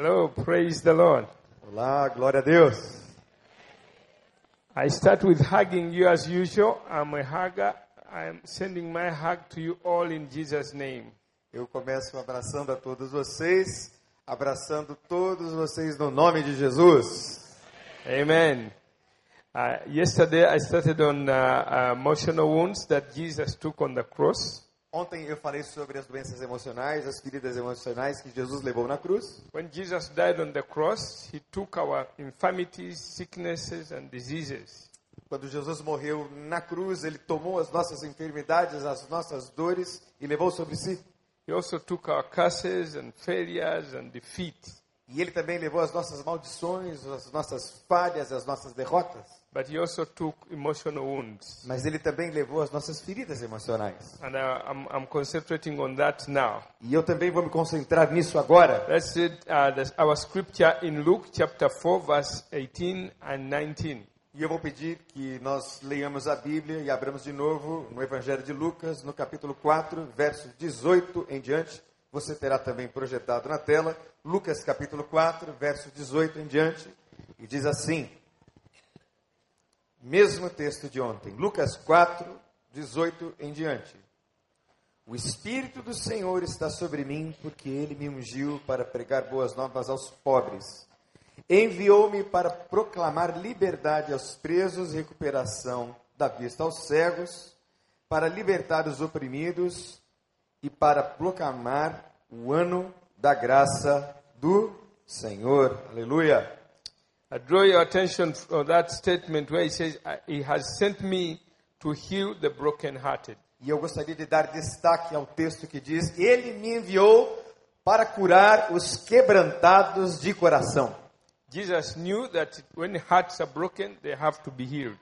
Hello, praise the Lord. Olá, glória a Deus. I start with hugging you as usual. I'm a hugger. I'm sending my hug to you all in Jesus' name. Eu começo abraçando a todos vocês, abraçando todos vocês no nome de Jesus. Amen. Uh, yesterday I started on uh, uh, emotional wounds that Jesus took on the cross. Ontem eu falei sobre as doenças emocionais, as feridas emocionais que Jesus levou na cruz. When Jesus died on the cross, he took our infirmities, sicknesses, and diseases. Quando Jesus morreu na cruz, ele tomou as nossas enfermidades, as nossas dores e levou sobre si. He also took our curses and failures and defeat. E ele também levou as nossas maldições, as nossas falhas, as nossas derrotas. But he also took emotional wounds. Mas ele também levou as nossas feridas emocionais. And uh, I'm, I'm concentrating on that now. E eu também vou me concentrar nisso agora. Let's read uh, our scripture in Luke chapter 4, verse 18 and 19. E eu vou pedir que nós leiamos a Bíblia e abramos de novo no Evangelho de Lucas, no capítulo 4, versos 18 em diante. Você terá também projetado na tela, Lucas capítulo 4, verso 18 em diante. E diz assim: Mesmo texto de ontem, Lucas 4, 18 em diante. O Espírito do Senhor está sobre mim, porque ele me ungiu para pregar boas novas aos pobres. Enviou-me para proclamar liberdade aos presos, recuperação da vista aos cegos, para libertar os oprimidos e para proclamar o ano da graça do Senhor. Aleluia. I draw your attention for that statement where he says, "I- He has sent me to heal the brokenhearted. E eu gostaria de dar destaque ao texto que diz: Ele me enviou para curar os quebrantados de coração. Jesus knew that when hearts are broken, they have to be healed.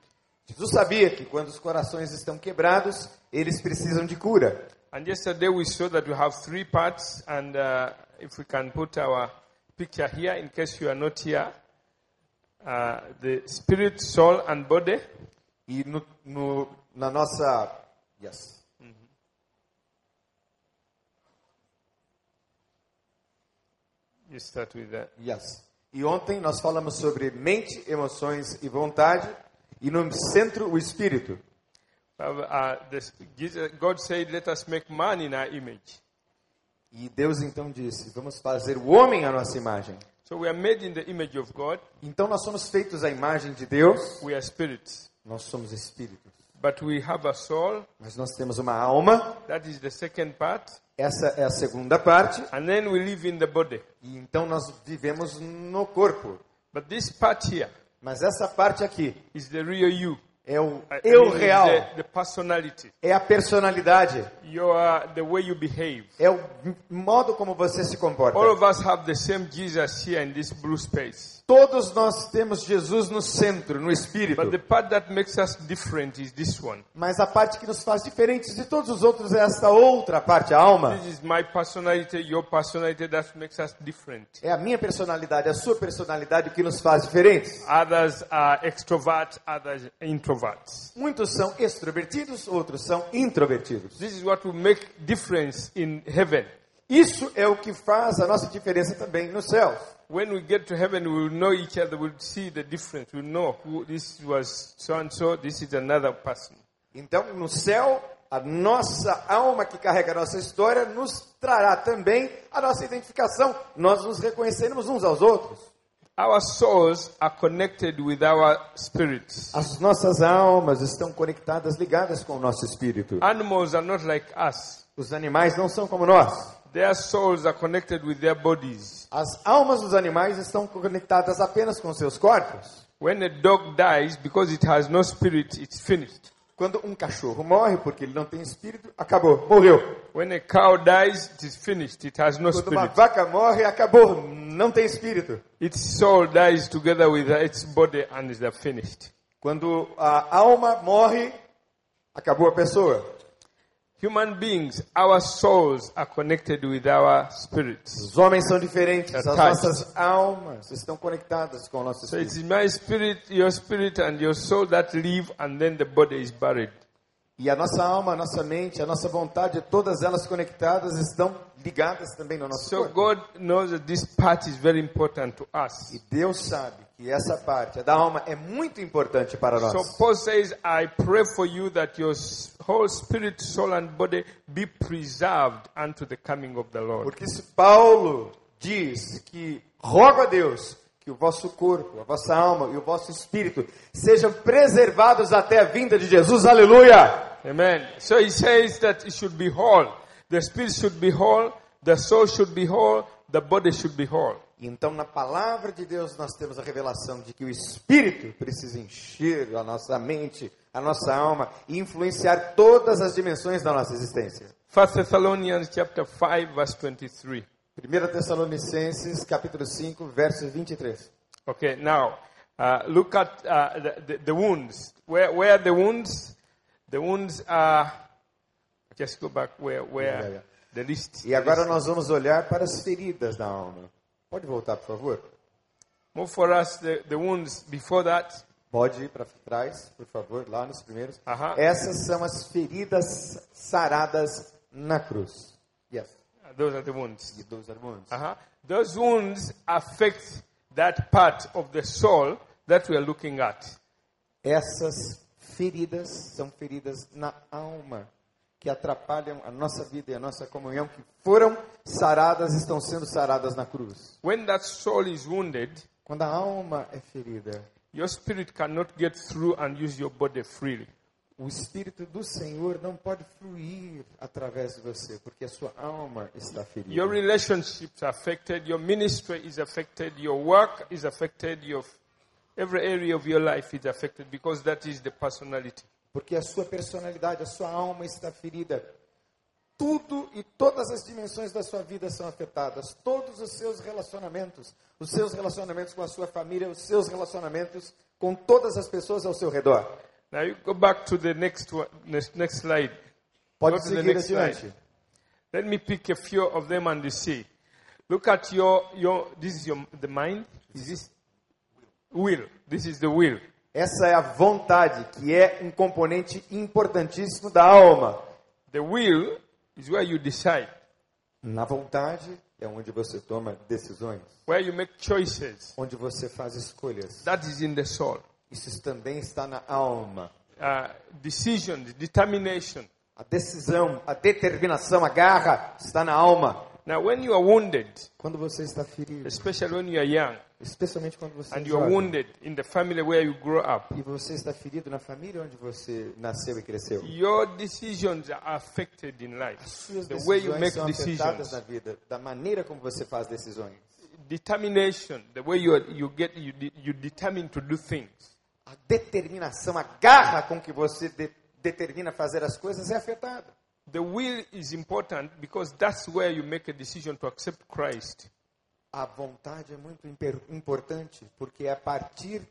Jesus sabia que quando os corações estão quebrados, eles precisam de cura. And yesterday we saw that we have three parts, and uh, if we can put our picture here, in case you are not here, uh, the spirit, soul, and body. E no, no- na nossa. Yes. You start with that. Yes. E ontem nós falamos sobre mente, emoções e vontade. E no centro, o espírito. Uh, God said, "Let us make man in our image." E Deus então disse: Vamos fazer o homem à nossa imagem. So we are made in the image of God. Então nós somos feitos à imagem de Deus. We are spirits, Nós somos espíritos. but we have a soul. Mas nós temos uma alma. That is the second part, Essa é a segunda parte. and then we live in the body. E então nós vivemos no corpo. But this part here Mas essa parte aqui é o eu real. É a personalidade. Your the way you behave. É o modo como você se comporta. All of us have the same Jesus here in this blue space. Todos nós temos Jesus no centro, no espírito. But the part that makes us different is this one. Mas a parte que nos faz diferentes de todos os outros é esta outra parte, a alma. É a minha personalidade, a sua personalidade que nos faz diferentes. Others are extroverts, others introverts. Muitos são extrovertidos, outros são introvertidos. This is what will make difference in heaven. Isso é o que faz a nossa diferença também no céu. When we get to heaven, we will know each other. We'll see the difference. We'll know who this was so and so. This is another person. Então, no céu, a nossa alma que carrega a nossa história nos trará também a nossa identificação. Nós nos reconheceremos uns aos outros. Our souls are connected with our spirits. As nossas almas estão conectadas, ligadas com o nosso espírito. Animals are not like us. Os animais não são como nós. Their souls are connected with their bodies. As almas dos animais estão conectadas apenas com seus corpos. When a dog dies, because it has no spirit, it's finished. Quando um cachorro morre porque ele não tem espírito, acabou, morreu. When a cow dies, it is finished. It has no Quando uma vaca morre, acabou, não tem espírito. Its soul dies together with its body and is finished. Quando a alma morre, acabou a pessoa. Human beings, our souls are connected with our spirits. Os homens são diferentes, as nossas almas estão conectadas com o nosso So espírito. it's my spirit, your spirit, and your soul that live, and then the body is buried. E a nossa alma, a nossa mente, a nossa vontade, todas elas conectadas estão ligadas também no nosso So corpo. God knows that this part is very important to us. E Deus sabe que essa parte da alma é muito importante para nós. So Paul says, I pray for you that your whole spirit, soul, and body be preserved unto the coming of the Lord. Porque se Paulo diz que rogo a Deus que o vosso corpo, a vossa alma e o vosso espírito sejam preservados até a vinda de Jesus, aleluia! Amen. So he says that it should be whole. The spirit should be whole, the soul should be whole, the body should be whole. Então, na palavra de Deus, nós temos a revelação de que o Espírito precisa encher a nossa mente, a nossa alma e influenciar todas as dimensões da nossa existência. 1 Thessalonians chapter 5 verse 23. 1 Tessalonicenses, capítulo 5, verso 23. Okay, now uh, look at uh, the, the, wounds. Where, where are the wounds? The wounds are. Just go back where, where Yeah, yeah. the list. E agora nós vamos olhar para as feridas da alma. Pode voltar, por favor? Move for us the, the wounds before that. Pode ir para trás, por favor, lá nos primeiros. Aham. Essas são as feridas saradas na cruz. Yes. Uh, Those are the wounds. E those are wounds. Uh-huh. Those wounds affect that part of the soul that we are looking at. Essas feridas são feridas na alma que atrapalham a nossa vida e a nossa comunhão, que foram saradas, estão sendo saradas na cruz. When that soul is wounded, Quando a alma é ferida, your spirit cannot get through and use your body freely. o Espírito do Senhor não pode fluir através de você, porque a sua alma está ferida. Your relationships are affected, your ministry is affected, your work is affected, your every area of your life is affected because that is the personality. Porque a sua personalidade, a sua alma está ferida. Tudo e todas as dimensões da sua vida são afetadas. Todos os seus relacionamentos, os seus relacionamentos com a sua família, os seus relacionamentos com todas as pessoas ao seu redor. Now you go back to the next one, next, slide. Pode Go seguir adiante. slide. Let me pick a few of them and you see. Look at your your. This is your the mind. Is this will? This is the will. Essa é a vontade, que é um componente importantíssimo da alma. The will is where you decide, Na vontade é onde você toma decisões, where you make choices. onde você faz escolhas. That is in the soul. Isso também está na alma. Uh, decisions, determination. A decisão, a determinação, a garra está na alma. Now, when you are wounded, Quando você está ferido, especially when you are young, especialmente quando você é and you are jovem, wounded in the family where you grow up, e você está ferido na família onde você nasceu e cresceu. your decisions are affected in life. Suas The way you make são decisions, na vida, da maneira como você faz decisões. determination, the way you are, you get you, you determine to do things. A determinação, a garra com que você de- determina fazer as coisas é afetada. The will is important because that's where you make a decision to accept Christ. A vontade é muito importante, porque é a partir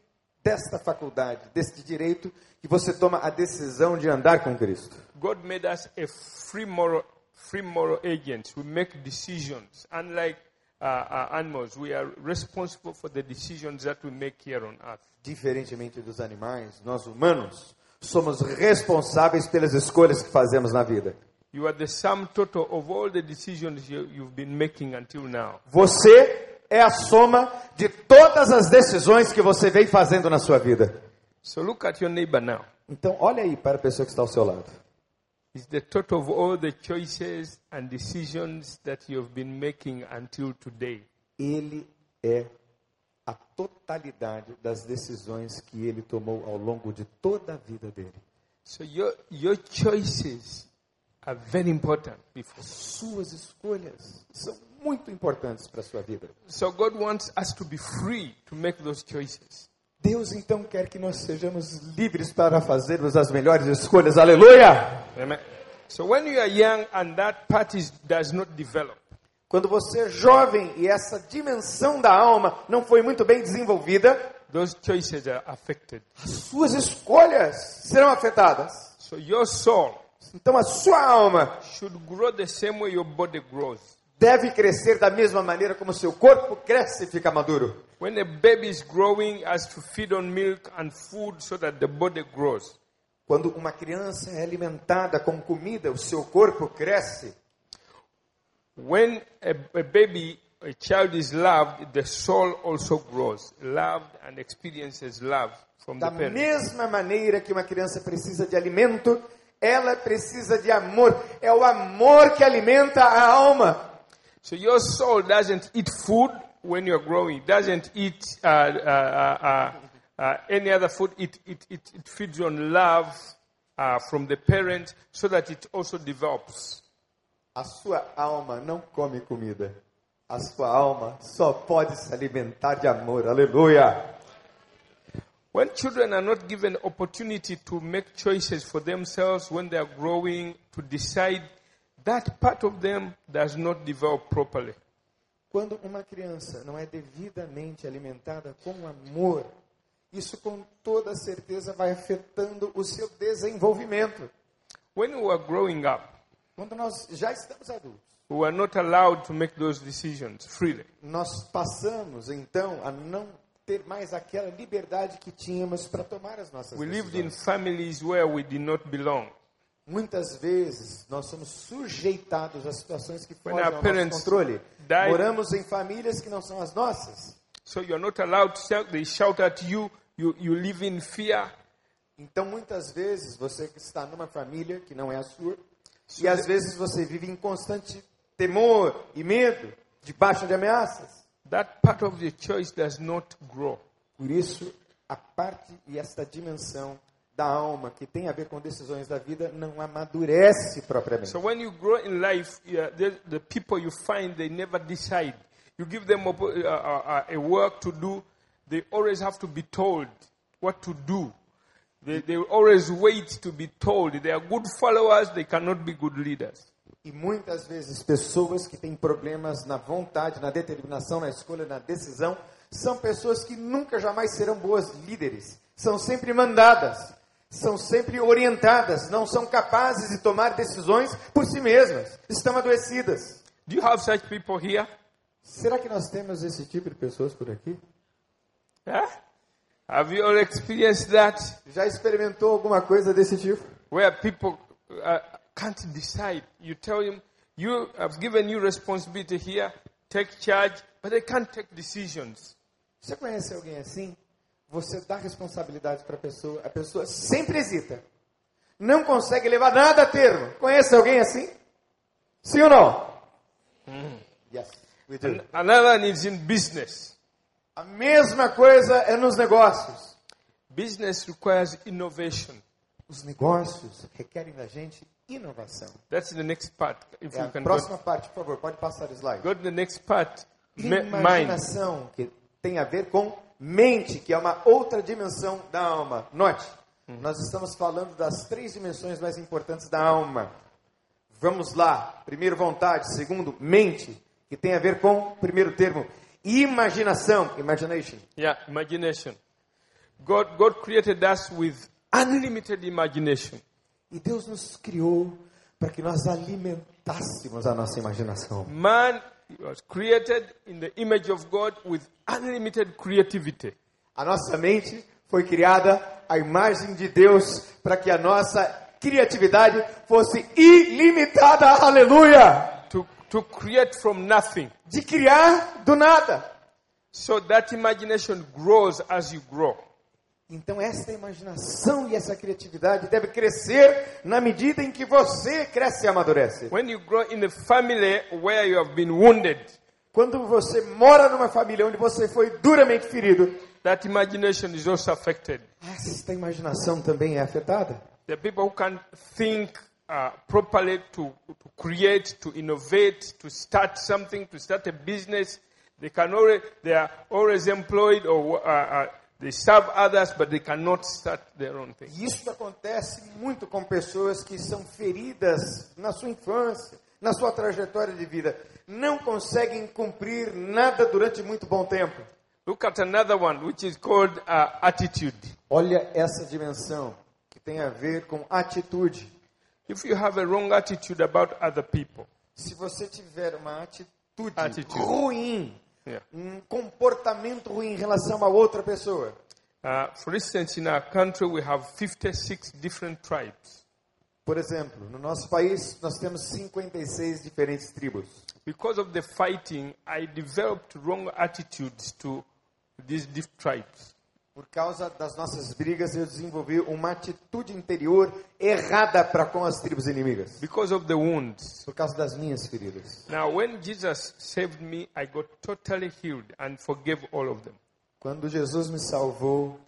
desta faculdade, deste direito, que você toma a decisão de andar com Cristo. God made us a free moral, free moral agents. We make decisions. Unlike uh, uh, animals, we are responsible for the decisions that we make here on earth. Diferentemente dos animais, nós humanos somos responsáveis pelas escolhas que fazemos na vida. You are the sum total of all the decisions you, you've been making until now. Você é a soma de todas as decisões que você vem fazendo na sua vida. So look at your neighbor now. Então, olha aí para a pessoa que está ao seu lado. It's the total of all the choices and decisions that you've been making until today. Ele é a totalidade das decisões que ele tomou ao longo de toda a vida dele. So your, your choices are very important before. Suas escolhas são muito importantes para a sua vida. So God wants us to be free to make those choices. Deus então quer que nós sejamos livres para fazermos as melhores escolhas. Aleluia! Amen. So when you are young and that part is, does not develop, Quando você é jovem e essa dimensão da alma não foi muito bem desenvolvida, those choices are affected. as suas escolhas serão afetadas. So your soul Então a sua alma should grow the same way your body grows. deve crescer da mesma maneira como seu corpo cresce e fica maduro. When a baby is growing, has to feed on milk and food so that the body grows. Quando uma criança é alimentada com comida, o seu corpo cresce. When a, a baby, a child is loved, the soul also grows. Loved and experiences love from Da the parent. mesma maneira que uma criança precisa de alimento, ela precisa de amor. É o amor que alimenta a alma. So your soul doesn't eat food when you're growing. It doesn't eat uh, uh, uh, uh, uh, any other food. It, it, it, it feeds on love uh, from the parent so that it also develops. A sua alma não come comida. A sua alma só pode se alimentar de amor. Aleluia. When children are not given opportunity to make choices for themselves when they are growing, to decide, that part of them does not develop properly. Quando uma criança não é devidamente alimentada com amor, isso com toda certeza vai afetando o seu desenvolvimento. When we were growing up, Quando nós já estamos adultos, we were not allowed to make those decisions freely. nós passamos então a não ter mais aquela liberdade que tínhamos para tomar as nossas We lived in decisões. families where we did not belong. Muitas vezes nós somos sujeitados a situações que When fogem our ao parents nosso controle. died- Moramos em famílias que não são as nossas. So you're not allowed to shout, they shout at you, you, you live in fear. Então, muitas vezes, você que está numa família que não é a sua, e às vezes você vive em constante temor e medo, debaixo de ameaças. That part of the choice does not grow. Por isso, a parte e esta dimensão da alma que tem a ver com decisões da vida não amadurece propriamente. So when you grow in life, the, the people you find, they never decide. You give them a, a, a work to do, they always have to be told what to do. They, they always wait to be told. They are good followers, they cannot be good leaders. E muitas vezes pessoas que têm problemas na vontade, na determinação, na escolha, na decisão, são pessoas que nunca jamais serão boas líderes. São sempre mandadas, são sempre orientadas, não são capazes de tomar decisões por si mesmas. Estão adoecidas. Do you have such people here? Será que nós temos esse tipo de pessoas por aqui? Yeah? Have you all experienced that? Já experimentou alguma coisa desse tipo? Where people uh, can't decide. You tell them, you have given you responsibility here, take charge, but they can't take decisions. Você conhece alguém assim? Você dá responsabilidade para a pessoa, a pessoa sempre hesita. Não consegue levar nada a termo. Conhece alguém assim? Sim ou não? Yes, we do. Another one is in business. A mesma coisa é nos negócios. Business requires innovation. Os negócios requerem da gente inovação. That's the next part. If É you a can go, próxima parte, por favor, pode passar o slide. go to the next part. Imaginação, que tem a ver com mente, que é uma outra dimensão da alma. Note, nós estamos falando das três dimensões mais importantes da alma. Vamos lá. Primeiro, vontade. Segundo, mente, que tem a ver com, primeiro termo, imaginação. Imagination. Yeah, imagination. God, God created us with unlimited imagination. E Deus nos criou para que nós alimentássemos a nossa imaginação. Man was created in the image of God with unlimited creativity. A nossa mente foi criada à imagem de Deus para que a nossa criatividade fosse ilimitada. Aleluia! To, create from nothing. De criar do nada. So that imagination grows as you grow. Então essa imaginação e essa criatividade deve crescer na medida em que você cresce e amadurece. When you grow in a family where you have been wounded, Quando você mora numa família onde você foi duramente ferido, that imagination is also affected. esta imaginação também é afetada. The people who can think uh, properly to, to create, to innovate, to start something, to start a business, they can already, they are always employed or uh, uh, they serve others, but they cannot start their own thing. Isso acontece muito com pessoas que são feridas na sua infância, na sua trajetória de vida. Não conseguem cumprir nada durante muito bom tempo. Look at another one, which is called uh, attitude. Olha essa dimensão que tem a ver com atitude. If you have a wrong attitude about other people, Se você tiver uma atitude, Atitude. ruim, yeah, um comportamento ruim em relação a outra pessoa, Uh, for instance, in our country, we have 56 different tribes. Por exemplo, no nosso país nós temos 56 diferentes tribos. Because of the fighting, I developed wrong attitudes to these tribes. Por causa das nossas brigas, eu desenvolvi uma atitude interior errada para com as tribos inimigas. Because of the wounds. Por causa das minhas feridas. Now, when Jesus saved me, I got totally healed and forgave all of them. Quando Jesus me salvou,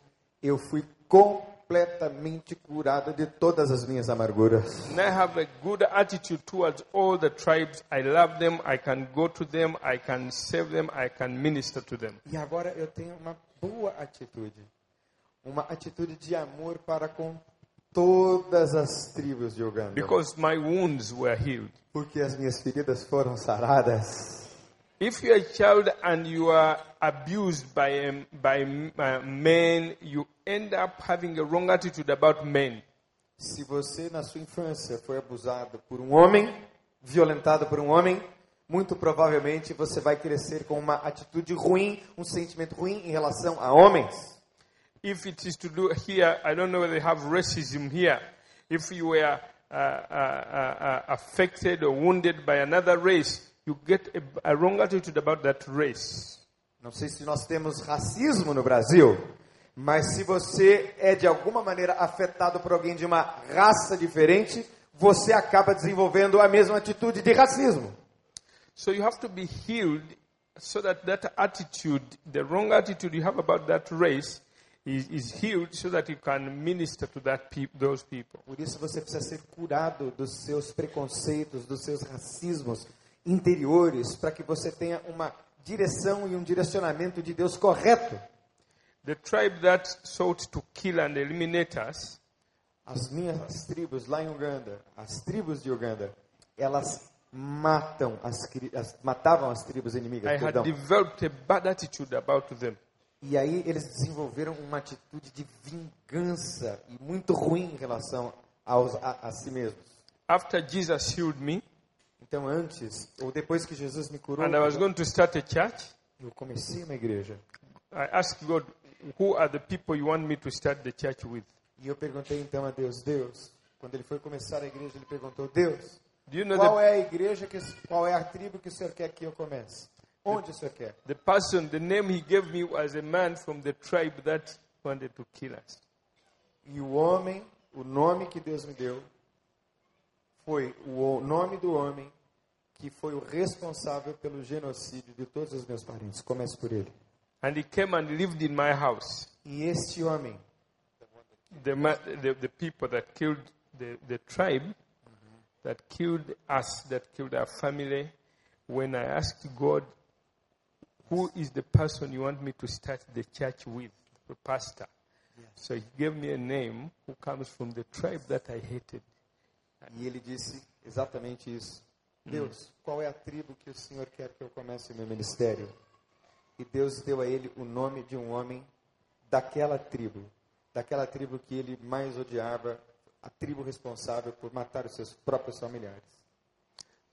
eu fui completamente curado de todas as minhas amarguras. And I have a good attitude towards all the tribes. I love them. I can go to them. I can save them. I can minister to them. E agora eu tenho uma boa atitude. Uma atitude de amor para com todas as tribos de Uganda. Because my wounds were healed. Porque as minhas feridas foram saradas. If you're a child and you are abused by, um, by uh, men, you end up having a wrong attitude about men. Se você na sua infância foi abusado por um homem, violentado por um homem, muito provavelmente você vai crescer com uma atitude ruim, um sentimento ruim em relação a homens. If it is to do here, I don't know whether they have racism here. If you were uh, uh, uh, uh, affected or wounded by another race, you get a, a wrong attitude about that race. Não sei se nós temos racismo no Brasil, mas se você é de alguma maneira afetado por alguém de uma raça diferente, você acaba desenvolvendo a mesma atitude de racismo. So you have to be healed so that that attitude, the wrong attitude you have about that race, is, is healed so that you can minister to that peop those people. Por isso você precisa ser curado dos seus preconceitos, dos seus racismos interiores, para que você tenha uma direção e um direcionamento de Deus correto. The tribe that sought to kill and eliminate us, As minhas tribos lá em Uganda, as tribos de Uganda, elas matam as, as- matavam as tribos inimigas. Perdão. developed a bad attitude about them. E aí eles desenvolveram uma atitude de vingança e muito ruim em relação aos, a, a si mesmos. After Jesus healed me, Então antes, ou depois que Jesus me curou, and I was going to start a church, eu comecei uma igreja. I asked God, Who are the people you want me to start the church with? E eu perguntei então a Deus, Deus, quando ele foi começar a igreja, ele perguntou, Deus, Do you know qual the, é a igreja, que, qual é a tribo que o Senhor quer que eu comece? Onde o Senhor quer? the person, the name he gave me was a man from the tribe that wanted to kill us. E o homem, o nome que Deus me deu, foi o nome do homem que foi o responsável pelo genocídio de todos os meus parentes. Comece por ele. And he came and lived in my house. E este homem, The, the, the people that killed the, the tribe, that killed us, that killed our family, when I asked God, who is the person you want me to start the church with, the pastor? So he gave me a name who comes from the tribe that I hated. e ele disse exatamente isso. Deus, qual é a tribo que o Senhor quer que eu comece o meu ministério? E Deus deu a ele o nome de um homem daquela tribo, daquela tribo que ele mais odiava, a tribo responsável por matar os seus próprios familiares.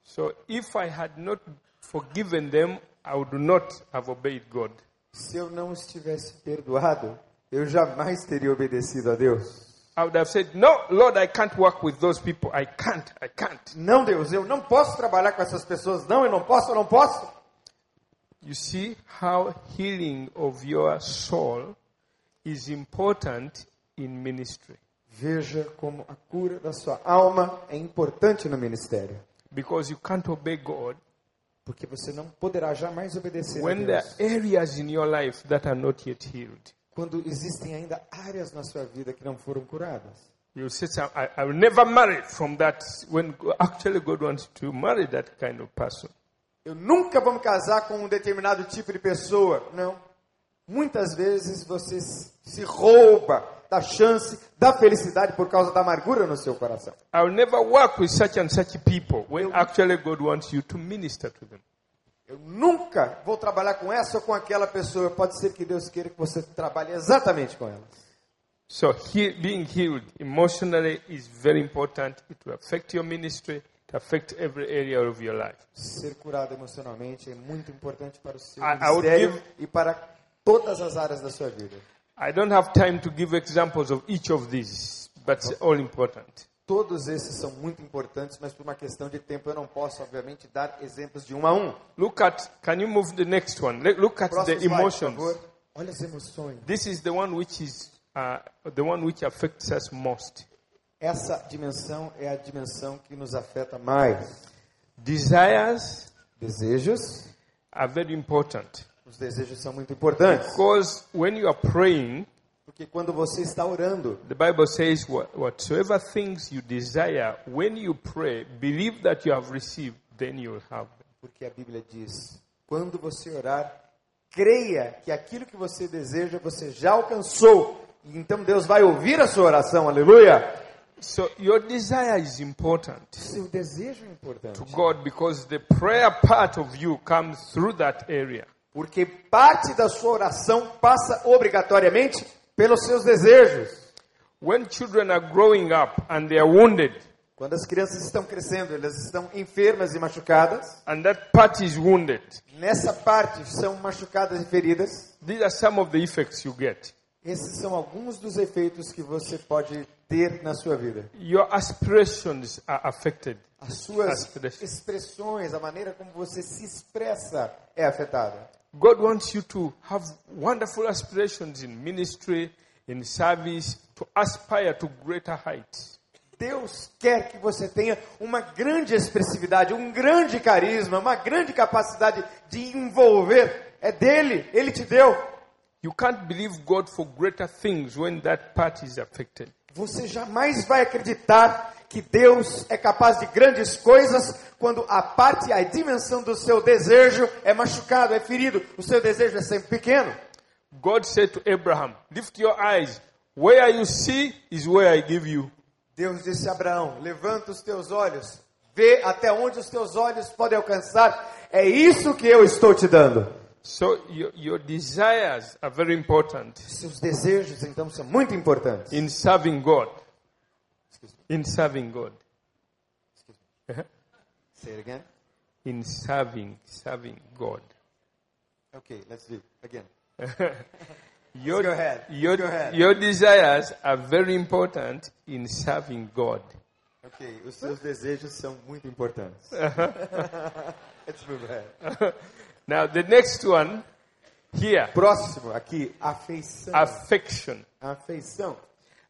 So if I had not forgiven them, I would not have obeyed God. Se eu não os tivesse perdoado, eu jamais teria obedecido a Deus. I would have said, No, Lord, I can't work with those people. I can't. I can't. Não, Deus, eu não posso trabalhar com essas pessoas. Não, eu não posso, eu não posso. You see how healing of your soul is important in ministry. Veja como a cura da sua alma é importante no ministério. Because you can't obey God Porque você não poderá jamais obedecer a when there Deus. are areas in your life that are not yet healed. Quando existem ainda áreas na sua vida que não foram curadas. You say, "So I, I will never marry from that, when actually God wants to marry that kind of person. Eu nunca vou me casar com um determinado tipo de pessoa. Não. Muitas vezes você se rouba da chance da felicidade por causa da amargura no seu coração. I will never work with such and such people when actually God wants you to minister to them. Eu nunca vou trabalhar com essa ou com aquela pessoa. Pode ser que Deus queira que você trabalhe exatamente com elas. So he, being healed emotionally is very important. It will affect your ministry. It affect every area of your life. Ser curado emocionalmente é muito importante para o seu I- I would ministério give- e para todas as áreas da sua vida. I don't have time to give examples of each of these, but it's all important. Todos esses são muito importantes, mas por uma questão de tempo eu não posso, obviamente, dar exemplos de um a um. Look at, can you move the next one? Look at Próximo the slide, emotions. favor. Olha as emoções. This is the one which is uh, the one which affects us most. Essa dimensão é a dimensão que nos afeta mais. Desires Desejos. are very important Os desejos são muito importantes. because when you are praying, Porque quando você está orando, the Bible says, "What- "Whatsoever things you desire, when you pray, believe that you have received, then you will have." them." porque a Bíblia diz: quando você orar, creia que aquilo que você deseja você já alcançou. Então Deus vai ouvir a sua oração. Aleluia! So your desire is important Seu desejo é importante. to God because the prayer part of you comes through that area. Porque parte da sua oração passa obrigatoriamente pelos seus desejos. When children are growing up and they are wounded, Quando as crianças estão crescendo, elas estão enfermas e machucadas. and that part is wounded, Nessa parte são machucadas e feridas. these are some of the effects you get. Esses são alguns dos efeitos que você pode ter na sua vida. Your aspirations are affected. As suas expressões, a maneira como você se expressa é afetada. God wants you to have wonderful aspirations in ministry, in service, to aspire to greater heights. Deus quer que você tenha uma grande expressividade, um grande carisma, uma grande capacidade de envolver. É dele, ele te deu. You can't believe God for greater things when that part is affected. Você jamais vai acreditar que Deus é capaz de grandes coisas quando a parte, a dimensão do seu desejo é machucado, é ferido. O seu desejo é sempre pequeno. God said to Abraham, Lift your eyes. Where you see is where I give you. Deus disse a Abraão: Levanta os teus olhos, vê até onde os teus olhos podem alcançar. É isso que eu estou te dando. So your, your desires are very important Seus desejos, então, são muito importantes. in serving God. In serving God. Uh-huh. Say it again. In serving, serving God. Okay, let's do it again. Uh-huh. Your, go ahead. Your, Go ahead. your desires are very important in serving God. Ok, os seus desejos são muito importantes. Uh-huh. let's move ahead. Now, the next one here Próximo, aqui, afeição. affection. Afeição.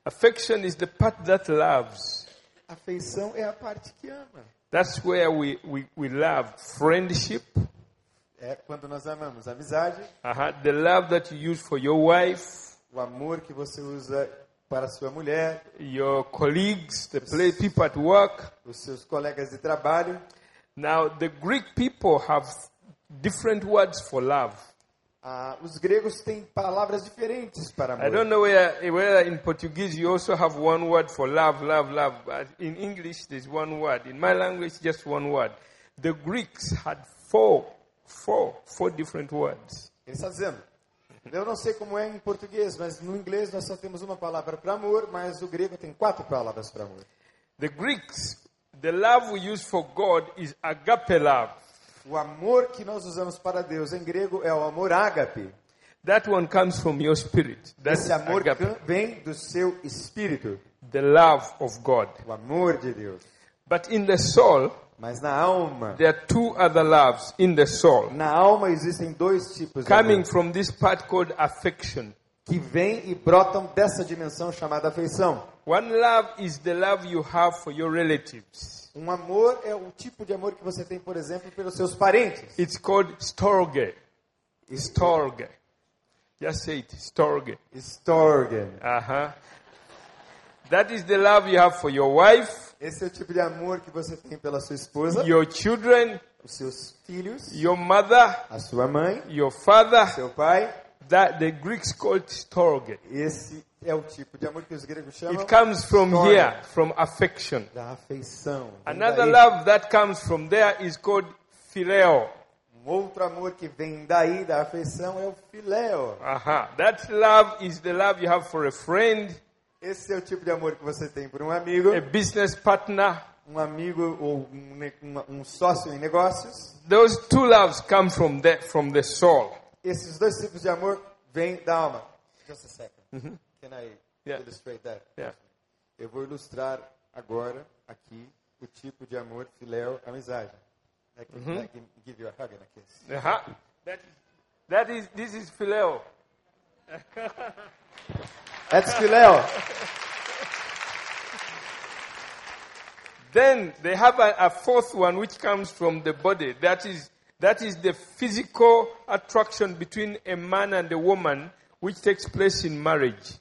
Affection is the part that loves. Afeição é a parte que ama. That's where we, we, we love friendship, É quando nós amamos amizade, uh-huh, the love that you use for your wife, o amor que você usa para sua mulher, your colleagues, the play, people at work. os seus colegas de trabalho. Now, the Greek people have different words for love. Ah, os gregos têm palavras diferentes para I amor. don't know whether, whether in Portuguese you also have one word for love, love, love. But in English, there's one word. In my language, just one word. The Greeks had four, four, four different words. Ele está dizendo, eu não sei como é em português, mas no inglês nós só temos uma palavra para amor, mas o grego tem quatro palavras para amor. The Greeks, the love we use for God is agape love. O amor que nós usamos para Deus em grego é o amor ágape. That one comes from your spirit. That's Esse amor agape. vem do seu espírito, The love of God. o amor de Deus. But in the soul, Mas na alma, there are two other loves in the soul. na alma existem dois tipos de Coming amor from this part called affection. que vêm e brotam dessa dimensão chamada afeição. One love is the love you have for your relatives. Um amor é o tipo de amor que você tem, por exemplo, pelos seus parentes. It's called storge. Storge. Just say it, storge. Storgen. Uh-huh. That is the love you have for your wife, Esse é o tipo de amor que você tem pela sua esposa, your children, os seus filhos, your mother, a sua mãe, your father. seu pai. That the Greeks called storge. Esse é o tipo de amor que os gregos chamam It comes from here, from affection. da afeição. Another love that comes from there is called phileo. Um outro amor que vem daí da afeição é o filéu. Uh-huh. That love is the love you have for a friend, Esse é o tipo de amor que você tem por um amigo, a business partner. um amigo ou um, uma- um sócio em negócios. Those two loves come from the, from the soul. Esses dois tipos de amor vêm da alma. Just a second. Can I Yeah. illustrate that? Yeah. Eu vou ilustrar agora aqui o tipo de amor filéu amizade. I can, I can give you a hug and a kiss. Uh-huh. That, that is, this is phileo. That's filéu. Then they have a, a fourth one which comes from the body. That is, that is the physical attraction between a man and a woman which takes place in marriage.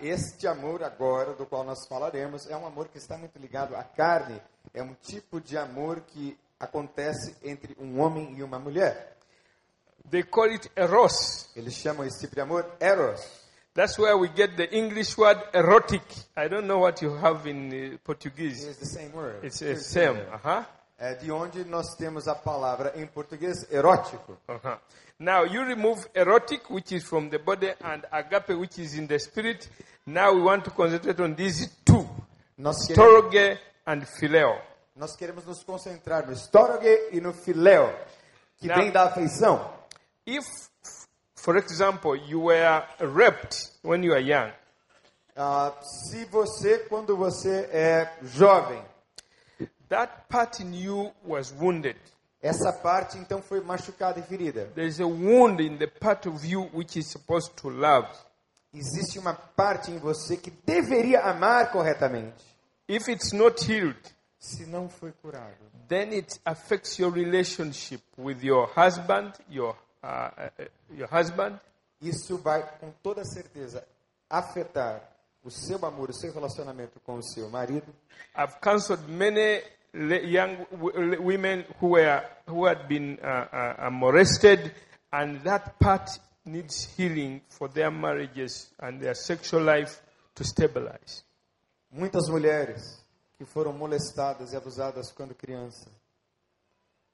Este amor agora, do qual nós falaremos, é um amor que está muito ligado à carne. É um tipo de amor que acontece entre um homem e uma mulher. They call it eros. Eles chamam esse tipo de amor eros. That's where we get the English word erotic. I don't know what you have in uh, Portuguese. It's the same word. It's the same. Uh-huh. É de onde nós temos a palavra em português erótico. Uh-huh. Now you remove erotic, which is from the body, and agape, which is in the spirit. Now we want to concentrate on these two, storge and phileo. nós queremos nos concentrar no estóroge e no filéu, que Não. vem da afeição. If, for example, you were raped when you were young, Ah, se você, quando você é jovem, that part in you was wounded. Essa parte então foi machucada e ferida. There's a wound in the part of you which is supposed to love. Existe uma parte em você que deveria amar corretamente. If it's not healed, Se não foi curado, then it affects your relationship with your husband, your uh, uh, your husband, isso vai com toda certeza afetar o seu amor, o seu relacionamento com o seu marido. I've counseled many young women who were who had been uh, uh, molested, and that part needs healing for their marriages and their sexual life to stabilize. Muitas mulheres que foram molestadas e abusadas quando criança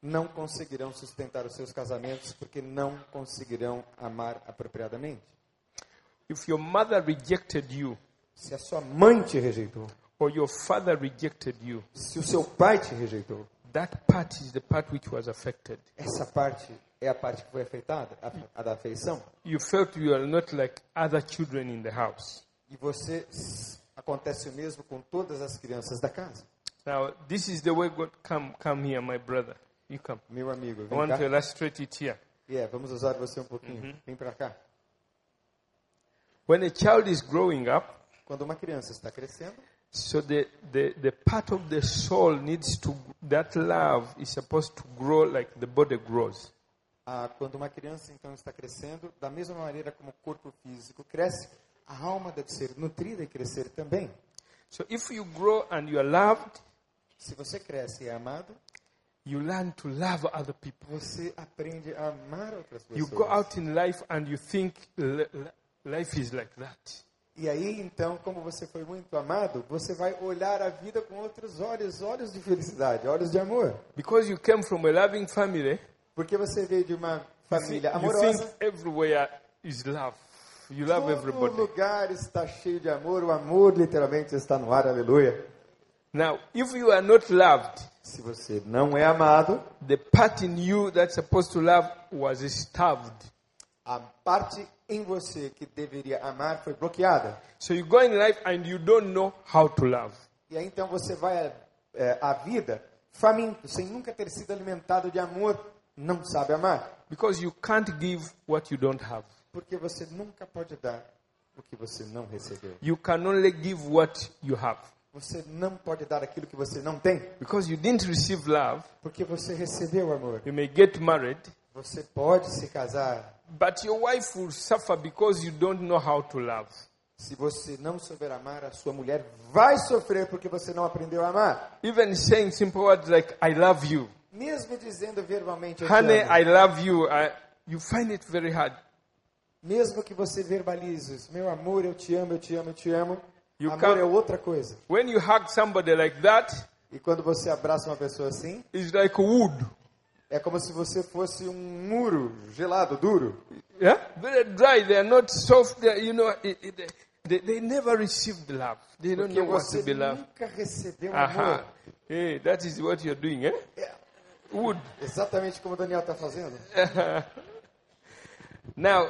não conseguirão sustentar os seus casamentos porque não conseguirão amar apropriadamente. If your mother rejected you Se a sua mãe te rejeitou, or your father rejected you, se o seu pai te rejeitou, that part is the part which was affected. essa parte é a parte que foi afetada, a, a da afeição. You felt you are not like other children in the house. E você acontece o mesmo com todas as crianças da casa. Now, this is the way God come come here, my brother. You come. Meu amigo, I vem want cá. to illustrate it here. Yeah, vamos usar você um pouquinho. Vem pra cá. When a child is growing up, Quando uma criança está crescendo, so the, the, the part of the soul needs to, that love is supposed to grow like the body grows. ah, quando uma criança então está crescendo, da mesma maneira como o corpo físico cresce, a alma deve ser nutrida e crescer também. So if you grow and you are loved, Se você cresce e é amado, you learn to love other people. você aprende a amar outras You pessoas. go out in life and you think li- li- life is like that. E aí, então, como você foi muito amado, você vai olhar a vida com outros olhos, olhos de felicidade, olhos de amor. Because you came from a loving family, Porque você veio de uma família you think amorosa. everywhere is love. You love Todo everybody. lugar está cheio de amor, o amor literalmente está no ar, aleluia. Now, if you are not loved, Se você não é amado, the part in you that's supposed to love was starved. A parte em você que deveria amar foi bloqueada. So you go in life and you don't know how to love. E aí então você vai é, à vida faminto, sem nunca ter sido alimentado de amor, não sabe amar. Because you can't give what you don't have. Porque você nunca pode dar o que você não recebeu. You can only give what you have. Você não pode dar aquilo que você não tem. Because you didn't receive love, Porque você recebeu amor. you may get married, Você pode se casar. but your wife will suffer because you don't know how to love. Se você não souber amar, a sua mulher vai sofrer porque você não aprendeu a amar. Even saying simple words like, I love you. Mesmo dizendo verbalmente, eu Honey, amo. I love you. I, you find it very hard. Mesmo que você verbalize, meu amor, eu te amo, eu te amo, eu te amo. You amor can't- é outra coisa. When you hug somebody like that, E quando você abraça uma pessoa assim, it's like wood. É como se você fosse um muro gelado, duro. Yeah? Very dry. They are not soft. They, you know, it, it, they, they never received love. They don't Porque know what to be loved. nunca recebeu Aha. amor. Hey, that is what you're doing, eh? É Wood. exatamente como o Daniel está fazendo. Now,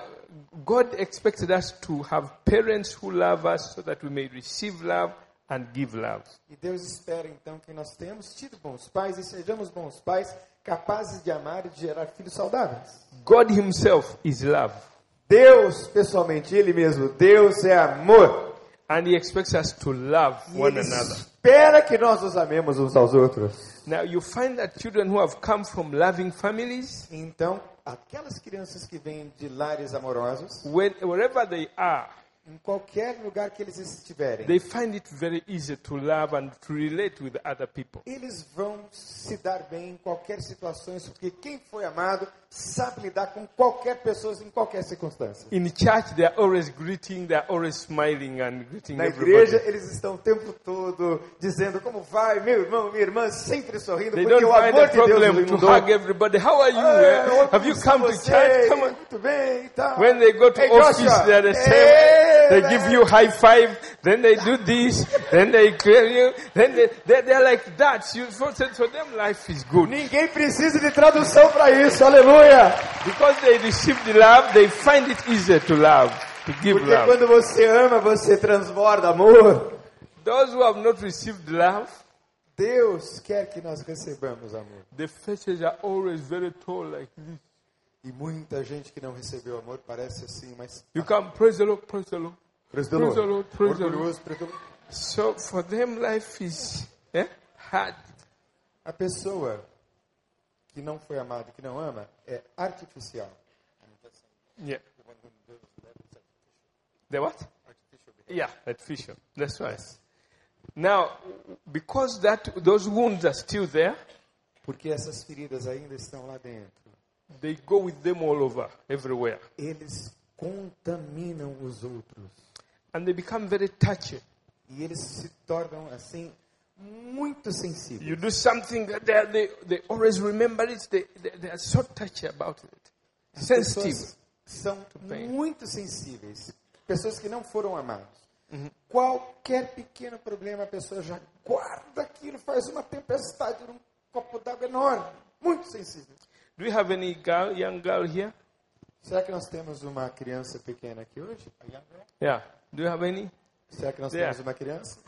God expected us to have parents who love us so that we may receive love and give love. E Deus espera então que nós tenhamos tido bons pais e sejamos bons pais, capazes de amar e de gerar filhos saudáveis. God Himself is love. Deus, pessoalmente, Ele mesmo, Deus é amor. And He expects us to love E one Ele another. espera que nós nos amemos uns aos outros. Now, you find that children who have come from loving families, Então, aquelas crianças que vêm de lares amorosos, when, wherever they are, em qualquer lugar que eles estiverem, they find it very easy to love and to relate with other people. eles vão se dar bem em qualquer situação, porque quem foi amado sabe lidar com qualquer pessoa em qualquer circunstância. In church, they are always greeting, they are always smiling and greeting Na everybody. igreja, eles estão o tempo todo dizendo como vai, meu irmão, minha irmã, sempre sorrindo, They porque o amor de Deus to inundou. hug everybody. How are you? Ah, Have you come to church? Come on. Muito bem e tal. When they go to Hey, office, Joshua. they're the same. Hey, They give you high five, then they do this, then they clear you, then they, they, they're like that. You, for, for them, life is good. Ninguém precisa de tradução para isso, aleluia. Because they received love, they find it easier to love, to give Porque love. quando você ama, você transborda amor. Those who have not received love, Deus quer que nós recebamos amor. the faces are always very tall like this. E muita gente que não recebeu amor parece assim, mas You come, praise the Lord, praise the Lord. Praise the Praise the Lord. Praise the Lord. Orgulhoso, praise the Lord. So for them, life is eh, hard. A pessoa que não foi amada, que não ama, é artificial. Yeah. The what? Yeah, artificial. That's right. Now, because that those wounds are still there, Porque essas feridas ainda estão lá dentro. they go with them all over, everywhere, Eles contaminam os outros. and they become very touchy. E eles se tornam, assim, muito sensíveis. You do something that they, they, they always remember it. They, they, they are so touchy about it, sensitive. são muito sensíveis. Pessoas que não foram amadas. Qualquer pequeno problema, a pessoa já guarda aquilo, faz uma tempestade num copo d'água enorme. Muito sensível. Do you have any girl, young girl here? Será que nós temos uma criança pequena aqui hoje? Yeah. Do you have any? Será que nós temos uma criança?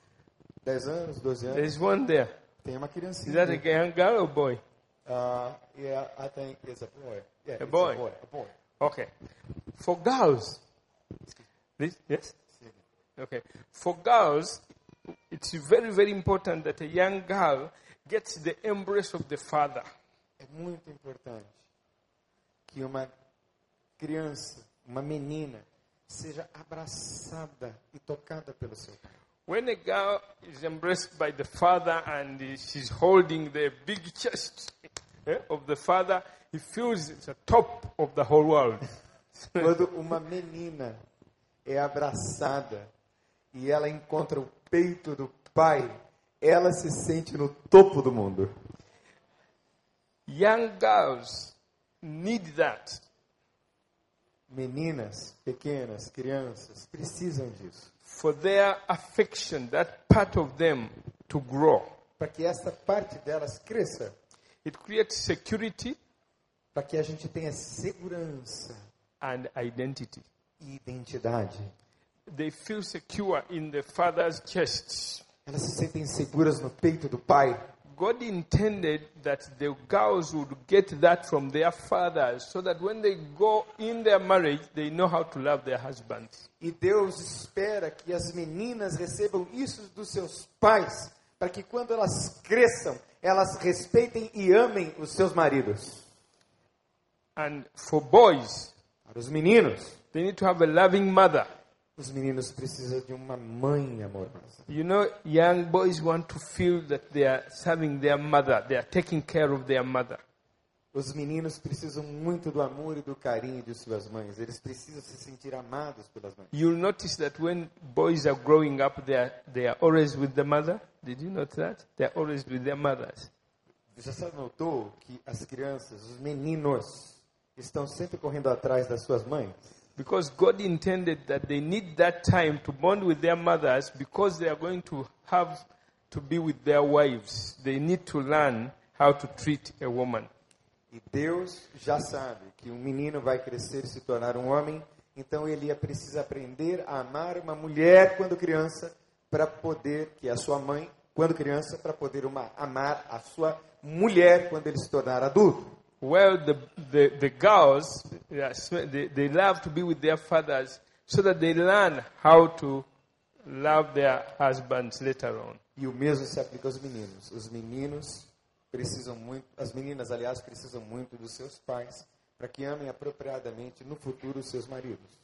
10 anos, 12 anos? There's one there. Tem uma Is criancinha. that a young girl or boy? Uh, yeah, I think it's a boy. Yeah, A boy. A boy. A boy. Okay. For girls, this, yes? Okay. For girls, it's very, very important that a young girl gets the embrace of the father. É muito importante que uma criança, uma menina, seja abraçada e tocada pelo seu pai. When a girl is embraced by the father and she's holding the big chest eh, of the father, he feels it's the top of the whole world. Quando uma menina é abraçada e ela encontra o peito do pai, ela se sente no topo do mundo. Young girls need that. Meninas, pequenas, crianças precisam disso. For their affection, that part of them, to grow. Para que essa parte delas cresça, It creates security para que a gente tenha segurança and identity. e identidade. They feel secure in the father's chest. Elas se sentem seguras no peito do pai. God intended that the girls would get that from their fathers so that when they go in their marriage, they know how to love their husbands. E Deus espera que as meninas recebam isso dos seus pais, para que quando elas cresçam, elas respeitem e amem os seus maridos. And for boys, Para os meninos, they need to have a loving mother. Os meninos precisam de uma mãe amorosa. You know, young boys want to feel that they are serving their mother, they are taking care of their mother. Os meninos precisam muito do amor e do carinho de suas mães. Eles precisam se sentir amados pelas mães. You'll notice that when boys are growing up, they are, they are always with the mother. Did you notice that? They are always with their mothers. Você já notou que as crianças, os meninos, estão sempre correndo atrás das suas mães? Because God intended that they need that time to bond with their mothers because they are going to have to be with their wives. They need to learn how to treat a woman. E Deus já sabe que um menino vai crescer e se tornar um homem, Então ele ia precisar aprender a amar uma mulher quando criança para poder, que é a sua mãe, quando criança, para poder uma, amar a sua mulher quando ele se tornar adulto. Well, the, the, the girls, they, they love to be with their fathers so that they learn how to love their husbands later on. E o mesmo se aplica aos meninos. Os meninos precisam muito, as meninas, aliás, precisam muito dos seus pais para que amem apropriadamente no futuro os seus maridos.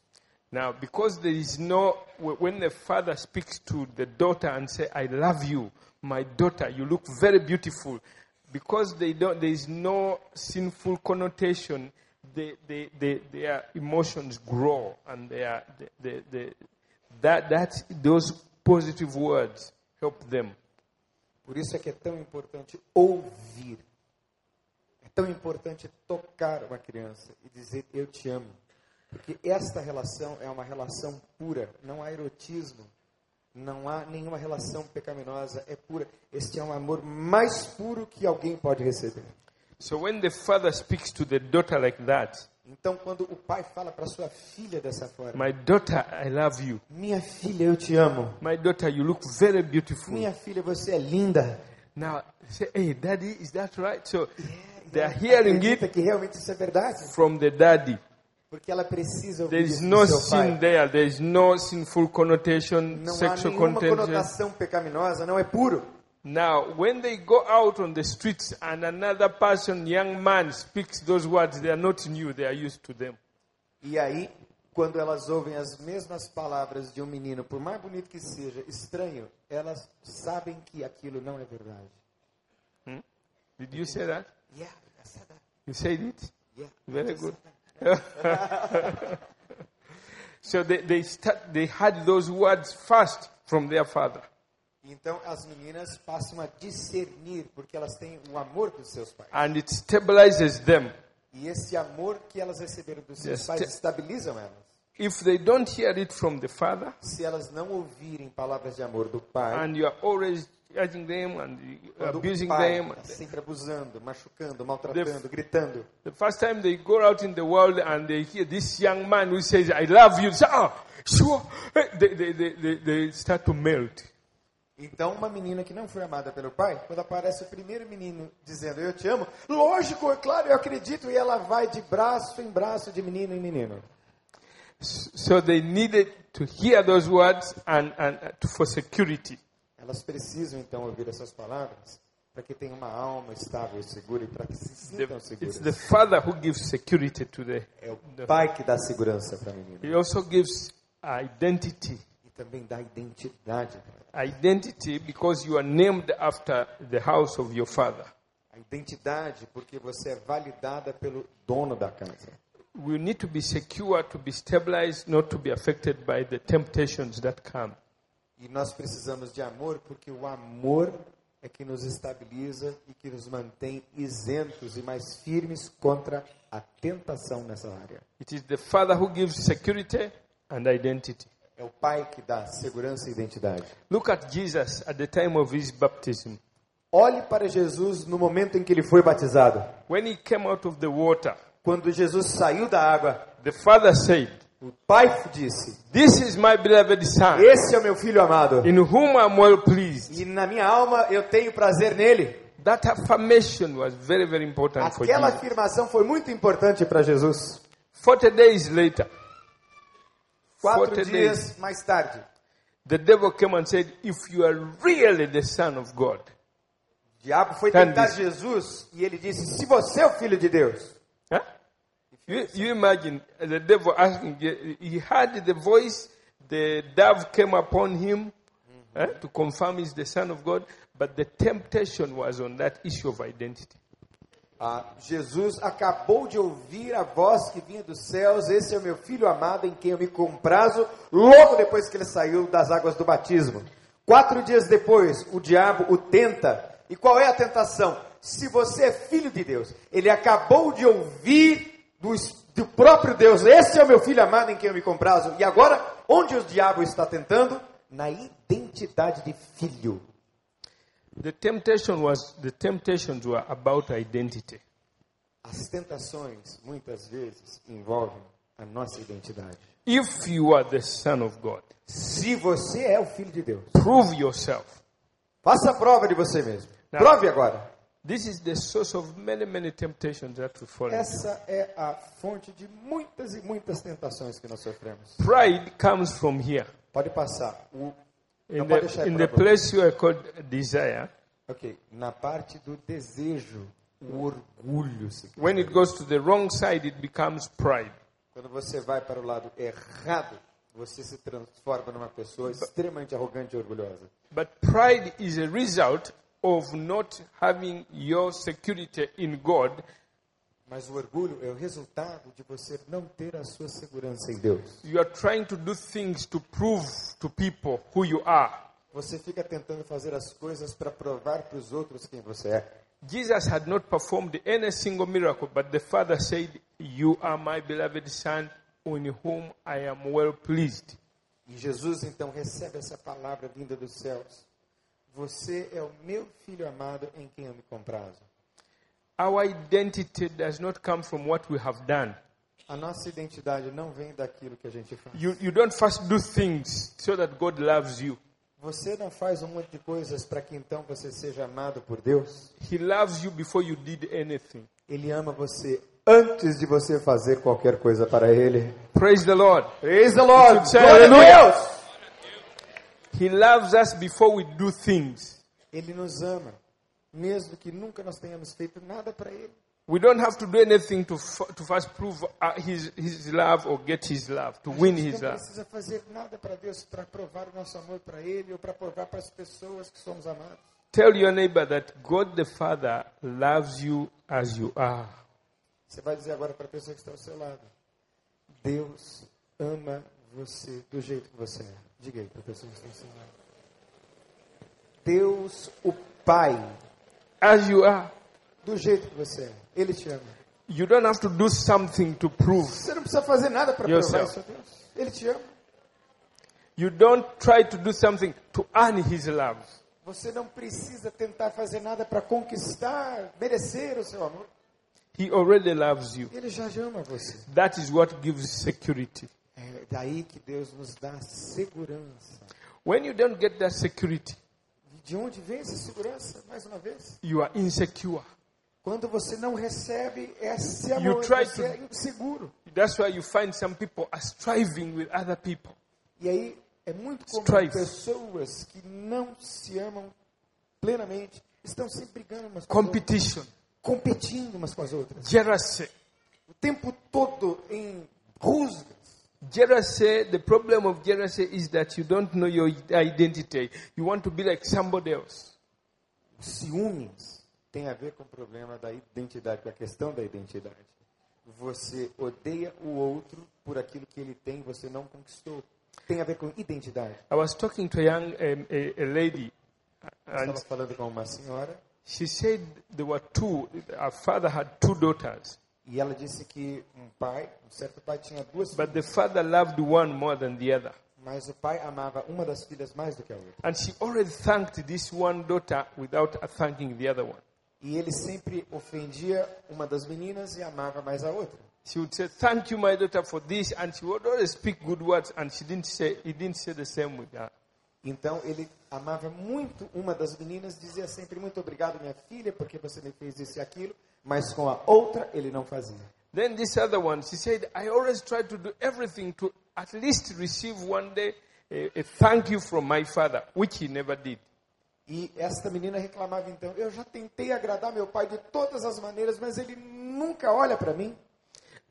Now, because there is no, when the father speaks to the daughter and say, I love you, my daughter, you look very beautiful, because they don't, there is no sinful connotation, they, they, they, their emotions grow and they are, they, they, that, that, those positive words help them. Por isso é que é tão importante ouvir. É tão importante tocar uma criança e dizer eu te amo. Porque esta relação é uma relação pura, não há erotismo, não há nenhuma relação pecaminosa, é pura. Este é um amor mais puro que alguém pode receber. So when the father speaks to the daughter like that, Então, quando o pai fala para sua filha dessa forma, my daughter, I love you. minha filha, eu te amo. My daughter, you look very beautiful. Minha filha, você é linda. Now, say, hey, daddy, is that right? So they are hearing it que realmente isso é verdade, from the daddy. Porque ela precisa ouvir There is isso no do seu pai. sin there. There is no sinful connotation, Não há sexual nenhuma contention. conotação pecaminosa, não é puro. Now, when they go out on the streets and another person, young man, speaks those words, they are not new. They are used to them. E aí, quando elas ouvem as mesmas palavras de um menino, por mais bonito que seja, estranho, elas sabem que aquilo não é verdade. Did you say that? Yeah, I said that. You said it? Yeah, Very good. said that. So they, they, start, they had those words first from their father. Então as meninas passam a discernir, porque elas têm o amor dos seus pais. And it stabilizes them. E esse amor que elas receberam dos seus pais estabilizam elas. If they don't hear it from the father, Se elas não ouvirem palavras de amor do pai, and you are always judging them and abusing pai them, está sempre abusando, machucando, maltratando, gritando, the first time they go out in the world and they hear this young man who says, I love you, say, oh, sure, they, they, they, they, they start to melt. Então, uma menina que não foi amada pelo pai, quando aparece o primeiro menino dizendo eu te amo, lógico, é claro, eu acredito, e ela vai de braço em braço, de menino em menino. So they needed to hear those words and, and uh, for security. Elas precisam então ouvir essas palavras para que tenham uma alma estável e segura e para que se sintam it's seguras. the father who gives security to the. É o pai que dá segurança para a menina He also gives identity. e também dá identidade. Identity because you are named after the house of your father. A identidade porque você é validada pelo dono da casa. We need to be secure, to be stabilized, not to be affected by the temptations that come. E nós precisamos de amor porque o amor é que nos estabiliza e que nos mantém isentos e mais firmes contra a tentação nessa área. It is the father who gives security and identity. É o pai que dá segurança e identidade. Look at Jesus at the time of his baptism. Olhe para Jesus no momento em que ele foi batizado. When he came out of the water, Quando Jesus saiu da água, the father said, o pai disse: This is my beloved son, Esse é o meu filho amado. in whom I'm well pleased. E na minha alma eu tenho prazer nele. That affirmation was very, very important for Aquela Jesus. afirmação foi muito importante para Jesus. 40 days later, Quatro 40 dias mais tarde, the devil came and said, If you are really the Son of God, o diabo foi tentar. Jesus e ele disse: Se você é o filho de Deus? You, you imagine the devil asking, he heard the voice, the dove came upon him eh, to confirm he's the Son of God, but the temptation was on that issue of identity. ah, Jesus acabou de ouvir a voz que vinha dos céus: Esse é o meu filho amado em quem eu me comprazo, logo depois que ele saiu das águas do batismo. Quatro dias depois, o diabo o tenta. E qual é a tentação? Se você é filho de Deus, ele acabou de ouvir do, do próprio Deus: Esse é o meu filho amado em quem eu me comprazo. E agora, onde o diabo está tentando? Na identidade de filho. The temptation was the temptations were about identity. As tentações, muitas vezes, envolvem a nossa identidade. If you are the Son of God, Se você é o filho de Deus, prove yourself. faça a prova de você mesmo. Não. Prove agora. This is the source of many, many temptations that we fall into. Essa é a fonte de muitas e muitas tentações que nós sofremos. Pride comes from here. Pode passar. O, In não pode the, deixar in the place you are called desire, Ok, na parte do desejo, o orgulho. when it goes to the wrong side, it becomes pride. Quando você vai para o lado errado, você se transforma numa pessoa extremamente arrogante e orgulhosa. But pride is a result of not having your security in God Mas o orgulho é o resultado de você não ter a sua segurança em Deus. You are trying to do things to prove to people who you are. Você fica tentando fazer as coisas para provar para os outros quem você é. Jesus had not performed any single miracle, but the Father said, You are my beloved Son, in whom I am well pleased. E Jesus então recebe essa palavra vinda dos céus. Você é o meu filho amado em quem eu me comprazo. Our identity does not come from what we have done. A nossa identidade não vem daquilo que a gente faz. You, you don't first do things so that God loves you. Você não faz um monte de coisas para que então você seja amado por Deus. He loves you before you did anything. Ele ama você antes de você fazer qualquer coisa para Ele. Praise the Lord. Praise the Lord! Glória a. Deus! He loves us before we do things. Ele nos ama, mesmo que nunca nós tenhamos feito nada para Ele. We don't have to do anything to, to first prove uh, his, his love or get his love, to win his não love. precisa fazer nada para Deus para provar o nosso amor para Ele ou para provar para as pessoas que somos amados. Tell your neighbor that God the Father loves you as you are. Você vai dizer agora para a pessoa que está ao seu lado: Deus ama você do jeito que você é. Diga aí seu lado. Deus, o Pai, As you are. do jeito que você é. Ele te ama. You don't have to do something to prove. Você não precisa fazer nada para provar isso a Deus. Ele te ama. You don't try to do something to earn his love. Você não precisa tentar fazer nada para conquistar, merecer o seu amor. He already loves you. Ele já ama você. That is what gives security. É daí que Deus nos dá segurança. When you don't get that security, De onde vem essa segurança? Mais uma vez. you are insecure. Quando você não recebe esse You amor, try você to- é inseguro. That's why you find some people are striving with other people. E aí é muito comum Strife. pessoas que não se amam plenamente estão sempre brigando umas com as outras, Competition, competindo umas com as outras. jealousy. O tempo todo em rusgas. Jealousy, the problem of jealousy is that you don't know your identity. You want to be like somebody else. Ciúmes tem a ver com o problema da identidade, com a questão da identidade. Você odeia o outro por aquilo que ele tem, você não conquistou. Tem a ver com identidade. I was talking to a young um, a, a lady, Estava falando com uma senhora she said there were two. Her father had two daughters, e ela disse que um pai, um certo pai tinha duas but the filhas, father loved one more than the other. mas o pai amava uma das filhas mais do que a outra. And she already thanked this one daughter without thanking the other one. E ele sempre ofendia uma das meninas e amava mais a outra. She would say, "Thank you, my daughter, for this," and she would always speak good words, and she didn't say he didn't say the same with her. Então ele amava muito uma das meninas, dizia sempre muito obrigado minha filha porque você me fez isso e aquilo, mas com a outra ele não fazia. Then this other one, she said, I always try to do everything to at least receive one day a, a thank you from my father, which he never did. E esta menina reclamava então, eu já tentei agradar meu pai de todas as maneiras, mas ele nunca olha para mim.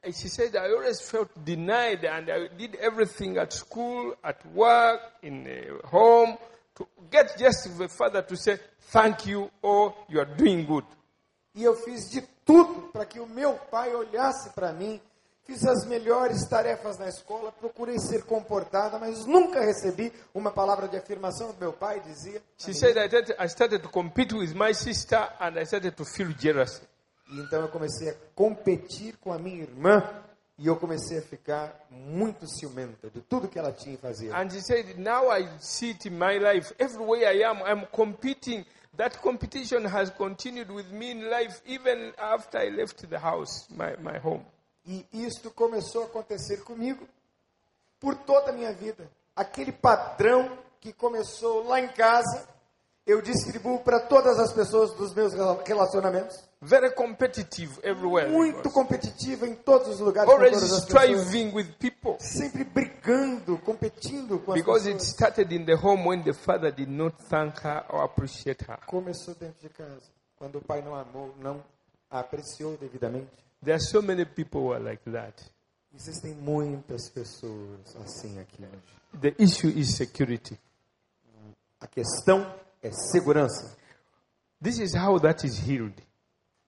And she said, I always felt denied and I did everything at school, at work, in uh, home to get just the father to say thank you or you are doing good. E eu fiz de tudo para que o meu pai olhasse para mim. Fiz as melhores tarefas na escola, procurei ser comportada, mas nunca recebi uma palavra de afirmação do meu pai, dizia. She said, I, started- I started to compete with my sister and I started to feel jealousy. E então eu comecei a competir com a minha irmã e eu comecei a ficar muito ciumenta de tudo que ela tinha e fazia. And she said, Now I see it in my life. Everywhere I am, I'm competing. That competition has continued with me in life even after I left the house, my, my home. E isto começou a acontecer comigo por toda a minha vida. Aquele padrão que começou lá em casa, eu distribuo para todas as pessoas dos meus relacionamentos. Very competitive everywhere. Muito competitiva em todos os lugares Always as pessoas. striving with people. Sempre brigando, competindo com as Because it pessoas. started in the home when the father did not thank her or appreciate her. Começou dentro de casa, quando o pai não amou, não a apreciou devidamente. There are so many people who are like that. Existem muitas pessoas assim aqui hoje. The issue is security. A questão é segurança. This is how that is healed.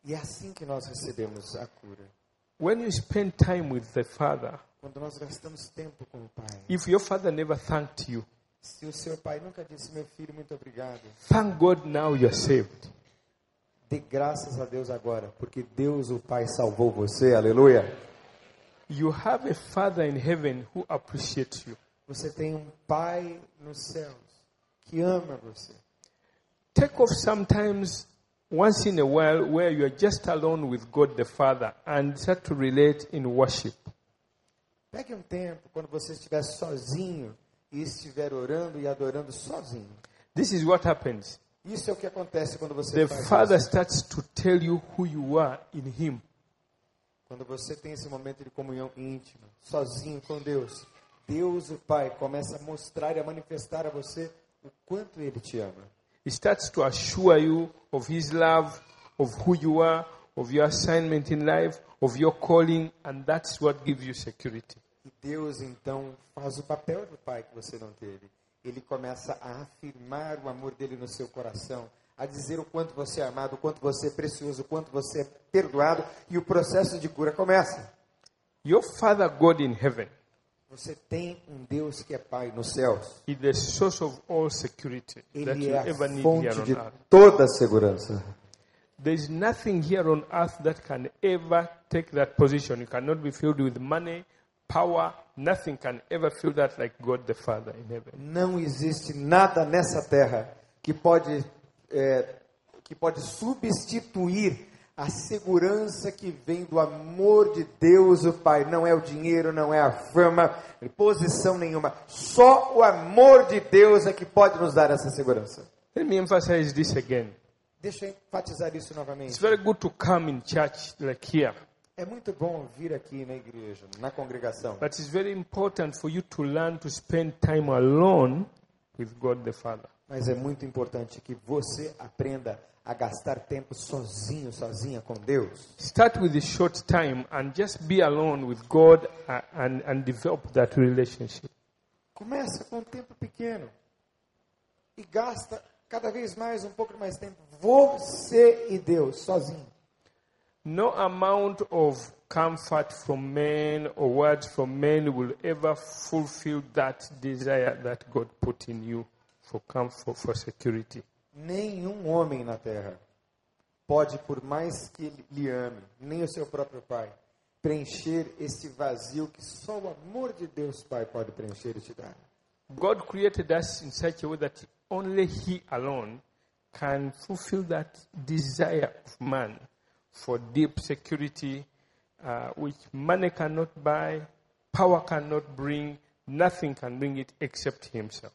E é assim que nós recebemos a cura. When you spend time with the father, Quando nós gastamos tempo com o pai. if your father never thanked you, Se o seu pai nunca disse, meu filho, muito obrigado. thank God now you're saved. Dê graças a Deus agora, porque Deus, o Pai, salvou você. Aleluia. You have a father in heaven who appreciates you. Você tem um pai nos céus que ama você. Take off sometimes, once in a while, where you are just alone with God the Father and start to relate in worship. Pegue um tempo quando você estiver sozinho e estiver orando e adorando sozinho. This is what happens. Isso é o que acontece quando você The faz Father isso. starts to tell you who you are in Him. Quando você tem esse momento de comunhão íntima, sozinho com Deus, Deus, o Pai, começa a mostrar e a manifestar a você o quanto Ele te ama. He starts to assure you of His love, of who you are, of your assignment in life, of your calling, and that's what gives you security. E Deus então faz o papel do pai que você não teve. Ele começa a afirmar o amor dele no seu coração, a dizer o quanto você é amado, o quanto você é precioso, o quanto você é perdoado, e o processo de cura começa. Your Father God in heaven Você tem um Deus que é Pai nos céus. is the source of all security that Ele you é ever a need fonte here on de earth. toda a segurança. There's nothing here on earth that can ever take that position. You cannot be filled with money, power. Nothing can ever fill that like God the Father in heaven. Não existe nada nessa terra que pode, é, que pode substituir a segurança que vem do amor de Deus, o Pai. Não é o dinheiro, não é a fama, posição nenhuma. Só o amor de Deus é que pode nos dar essa segurança. Let me emphasize this again. Deixa eu enfatizar isso It's novamente. very good to come in church like here, É muito bom vir aqui na igreja, na congregação. but it's very important for you to learn to spend time alone with God the Father. Mas é muito importante que você aprenda a gastar tempo sozinho, sozinha com Deus. Start with a short time and just be alone with God and, and develop that relationship. Começa com um tempo pequeno e gasta cada vez mais um pouco mais tempo você e Deus sozinho. No amount of comfort from men or words from men will ever fulfill that desire that God put in you for comfort, for security. Nenhum homem na terra pode, por mais que lhe ame, nem o seu próprio pai, preencher esse vazio que só o amor de Deus Pai pode preencher e te dar. God created us in such a way that only He alone can fulfill that desire of man for deep security, uh, which money cannot buy, power cannot bring, nothing can bring it except Himself.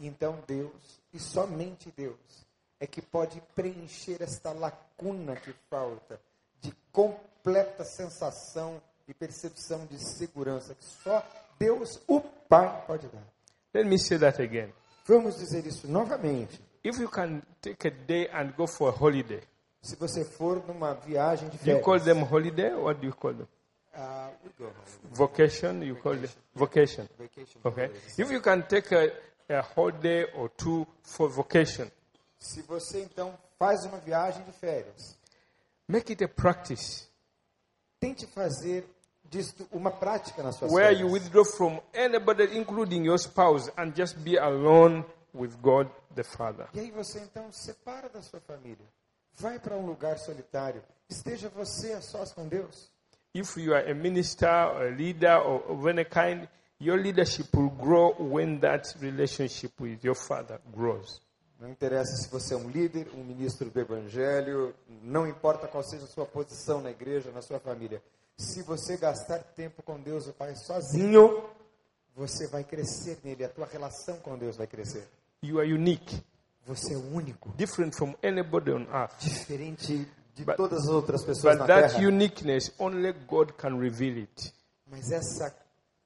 Então Deus, e somente Deus, é que pode preencher esta lacuna que falta de completa sensação e percepção de segurança que só Deus, o Pai, pode dar. Let me say that again. Vamos dizer isso novamente. If you can take a day and go for a holiday, Se você for numa viagem de do you call férias, them holiday or do you call them ah, we go home. vocation? You call it vocation. Vacation Okay. If you can take a, a holiday or two for vocation, Se você então faz uma viagem de férias, make it a practice tente fazer disto uma prática nas suas where you férias. withdraw from anybody, including your spouse, and just be alone with God the Father. E aí você então separa da sua família. Vai para um lugar solitário. Esteja você a sós com Deus. If you are a minister or a leader or of any kind, your leadership will grow when that relationship with your Father grows. Não interessa se você é um líder, um ministro do evangelho, não importa qual seja a sua posição na igreja, na sua família. Se você gastar tempo com Deus, o Pai, sozinho, você vai crescer nele. A tua relação com Deus vai crescer. You are unique, Você é único, different from anybody on earth. diferente de But- todas as outras pessoas But na that Terra. uniqueness, only God can reveal it. Mas essa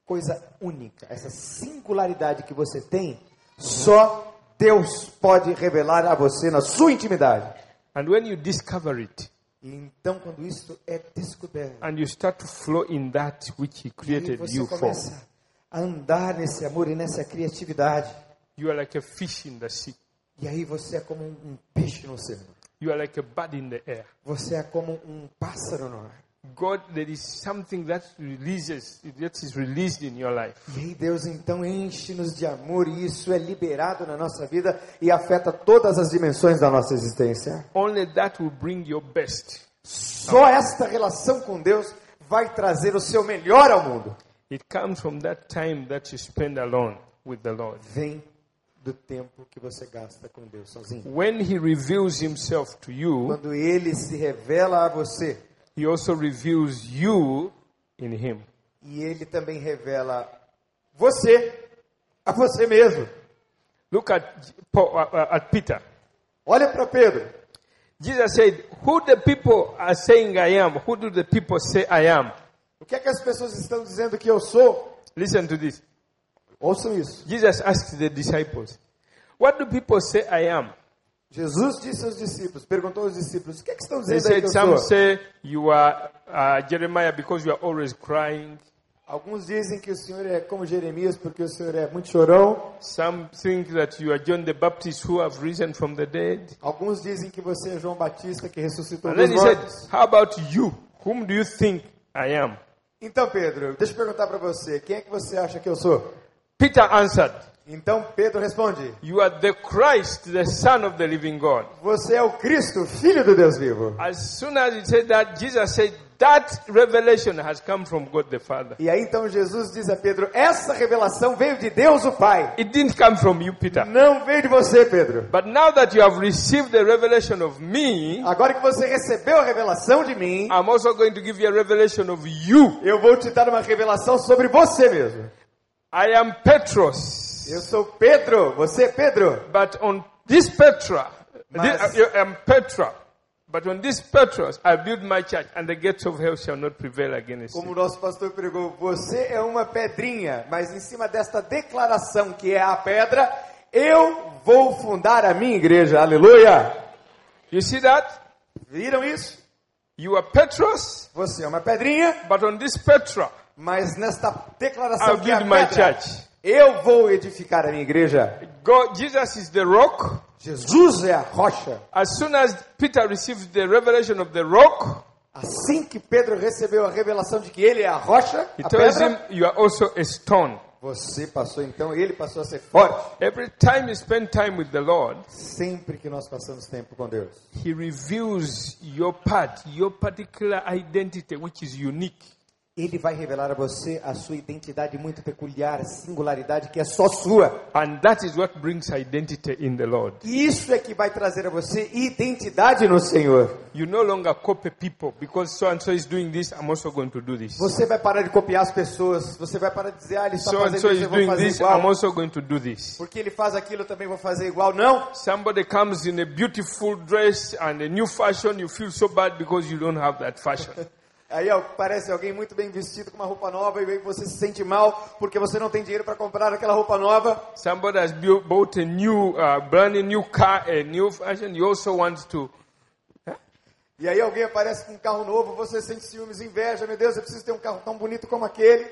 coisa única, essa singularidade que você tem, só Deus pode revelar a você na sua intimidade. And when you discover it, E então, quando isso é descoberto, and you start to flow in that which He e created você you for, começa a andar nesse amor e nessa criatividade. you are like a fish in the sea. E aí você é como um, um peixe no oceano. You are like a bird in the air. Você é como um pássaro no ar. God, there is something that releases, that is released in your life. E aí Deus então enche-nos de amor e isso é liberado na nossa vida e afeta todas as dimensões da nossa existência. Only that will bring your best. Só esta relação com Deus vai trazer o seu melhor ao mundo. It comes from that time that you spend alone with the Lord. Vem do tempo que você gasta com Deus sozinho. When He reveals Himself to you, Quando ele se revela a você He also reveals you in Him. e ele também revela você a você mesmo. Look at, uh, uh, at Peter. Olha para Pedro. Jesus said, Who the people are saying I am? Who do the people say I am? O que é que as pessoas estão dizendo que eu sou? Listen to this. Ouçam isso. Jesus asked the disciples, What do people say I am? Jesus disse aos discípulos, perguntou aos discípulos, o que é que estão They dizendo aí que said, eu Some sou? say you are uh, Jeremiah because you are always crying. Alguns dizem que o Senhor é como Jeremias porque o Senhor é muito chorão. Some think that you are John the Baptist who have risen from the dead. Alguns dizem que você é João Batista que ressuscitou And dos then he said, mortos. How about you? Whom do you think I am? Então, Pedro, deixa eu perguntar para você, quem é que você acha que eu sou? Peter answered, Então Pedro responde: You are the Christ, the Son of the living God. Você é o Cristo, filho do Deus vivo. As soon as he said that, Jesus said, That revelation has come from God the Father. E aí então Jesus diz a Pedro: Essa revelação veio de Deus o Pai. It didn't come from you, Peter. Não veio de você, Pedro. But now that you have received the revelation of me, Agora que você recebeu a revelação de mim, I'm also going to give you a revelation of you. eu vou te dar uma revelação sobre você mesmo. I am Petros. Eu sou Pedro, você é Pedro. But on this Petra, Mas- this, I am Petra. But on this Petros, I build my church, and the gates of hell shall not prevail against Como o nosso pastor pregou, você é uma pedrinha, mas em cima desta declaração que é a pedra, eu vou fundar a minha igreja. Aleluia! You see that? Viram isso? You are Petros, Você é uma pedrinha, but on this Petra, mas nesta declaração I'll que é a build my pedra, church. Eu vou edificar a minha igreja. God, Jesus is the rock. Jesus é a rocha. As soon as Peter receives the revelation of the rock, Assim que Pedro recebeu a revelação de que ele é a rocha, he a tells pedra, him, You are also a stone. você passou então, ele passou a ser forte. Every time you spend time with the Lord, Sempre que nós passamos tempo com Deus, He reveals your part, your particular identity, which is unique. Ele vai revelar a você a sua identidade muito peculiar, singularidade que é só sua. And that is what brings identity in the Lord. Isso é que vai trazer a você identidade no Senhor. You no longer copy people because so and so is doing this, I'm also going to do this. Você vai parar de copiar as pessoas. Você vai parar de dizer, ah, ele está So fazendo so isso, eu vou doing fazer this, igual. I'm also going to do this. Porque ele faz aquilo, eu também vou fazer igual. Não. Somebody comes in a beautiful dress and a new fashion, you feel so bad because you don't have that fashion. Aí ó, parece alguém muito bem vestido com uma roupa nova e você se sente mal porque você não tem dinheiro para comprar aquela roupa nova. Somebody has bought a new, uh, brand new car, a new fashion, you also want to. E aí alguém aparece com um carro novo, você sente ciúmes, inveja. Meu Deus, eu preciso ter um carro tão bonito como aquele.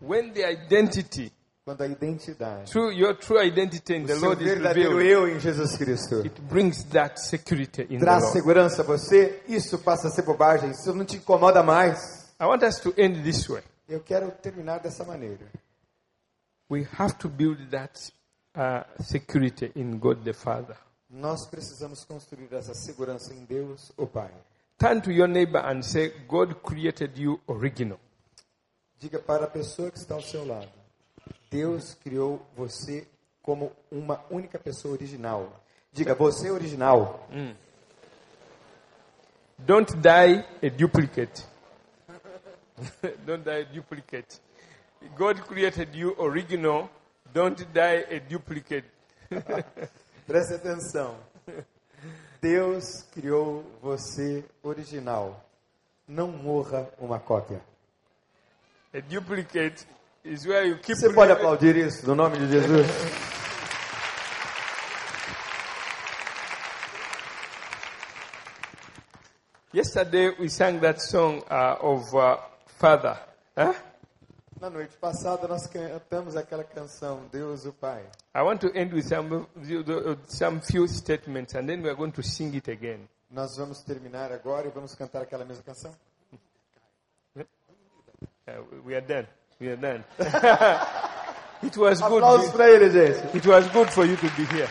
When the identity, Quando a identidade, true, your true identity in the Lord is revealed, eu em Jesus Cristo, it brings that security in the traz Lord. segurança a você, isso passa a ser bobagem, isso não te incomoda mais. I want us to end this way. Eu quero terminar dessa maneira. We have to build that uh, security in God the Father. Nós precisamos construir essa segurança em Deus, o Pai. Turn to your neighbor and say, God created you original. Diga para a pessoa que está ao seu lado: Deus criou você como uma única pessoa original. Diga, você é original. Don't die a duplicate. don't die a duplicate. God created you original. Don't die a duplicate. Preste atenção. Deus criou você original. Não morra uma cópia. A duplicate Você pode aplaudir isso no nome de Jesus? Yesterday we sang that song uh, of uh, Father. Huh? Na noite passada nós cantamos aquela canção Deus o Pai. I want to end with some some few statements, and then we are going to sing it again. Nós vamos terminar agora e vamos cantar aquela mesma canção. Uh, we are done. We are done. it was good. Aplausos para ele, gente. It was good for you to be here.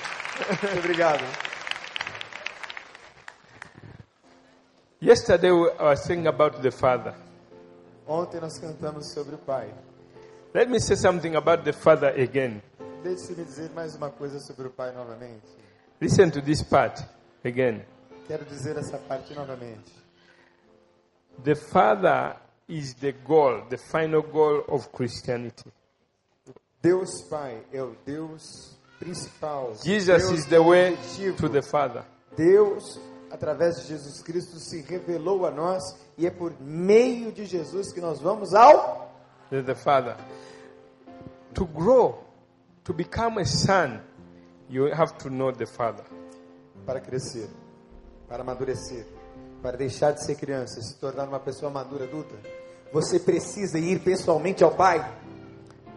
Muito obrigado. Yesterday I was saying about the Father. Ontem nós cantamos sobre o Pai. Let me say something about the Father again. Deixe-me dizer mais uma coisa sobre o Pai novamente. Listen to this part again. Quero dizer essa parte novamente. The Father is the goal, the final goal of Christianity. Deus Pai é o Deus principal. Jesus Deus is the way objetivo. to the Father. Deus, através de Jesus Cristo, se revelou a nós e é por meio de Jesus que nós vamos ao The, the Father. To grow, to become a son, you have to know the Father. para crescer, para amadurecer, para deixar de ser criança e se tornar uma pessoa madura adulta. Você precisa ir pessoalmente ao Pai.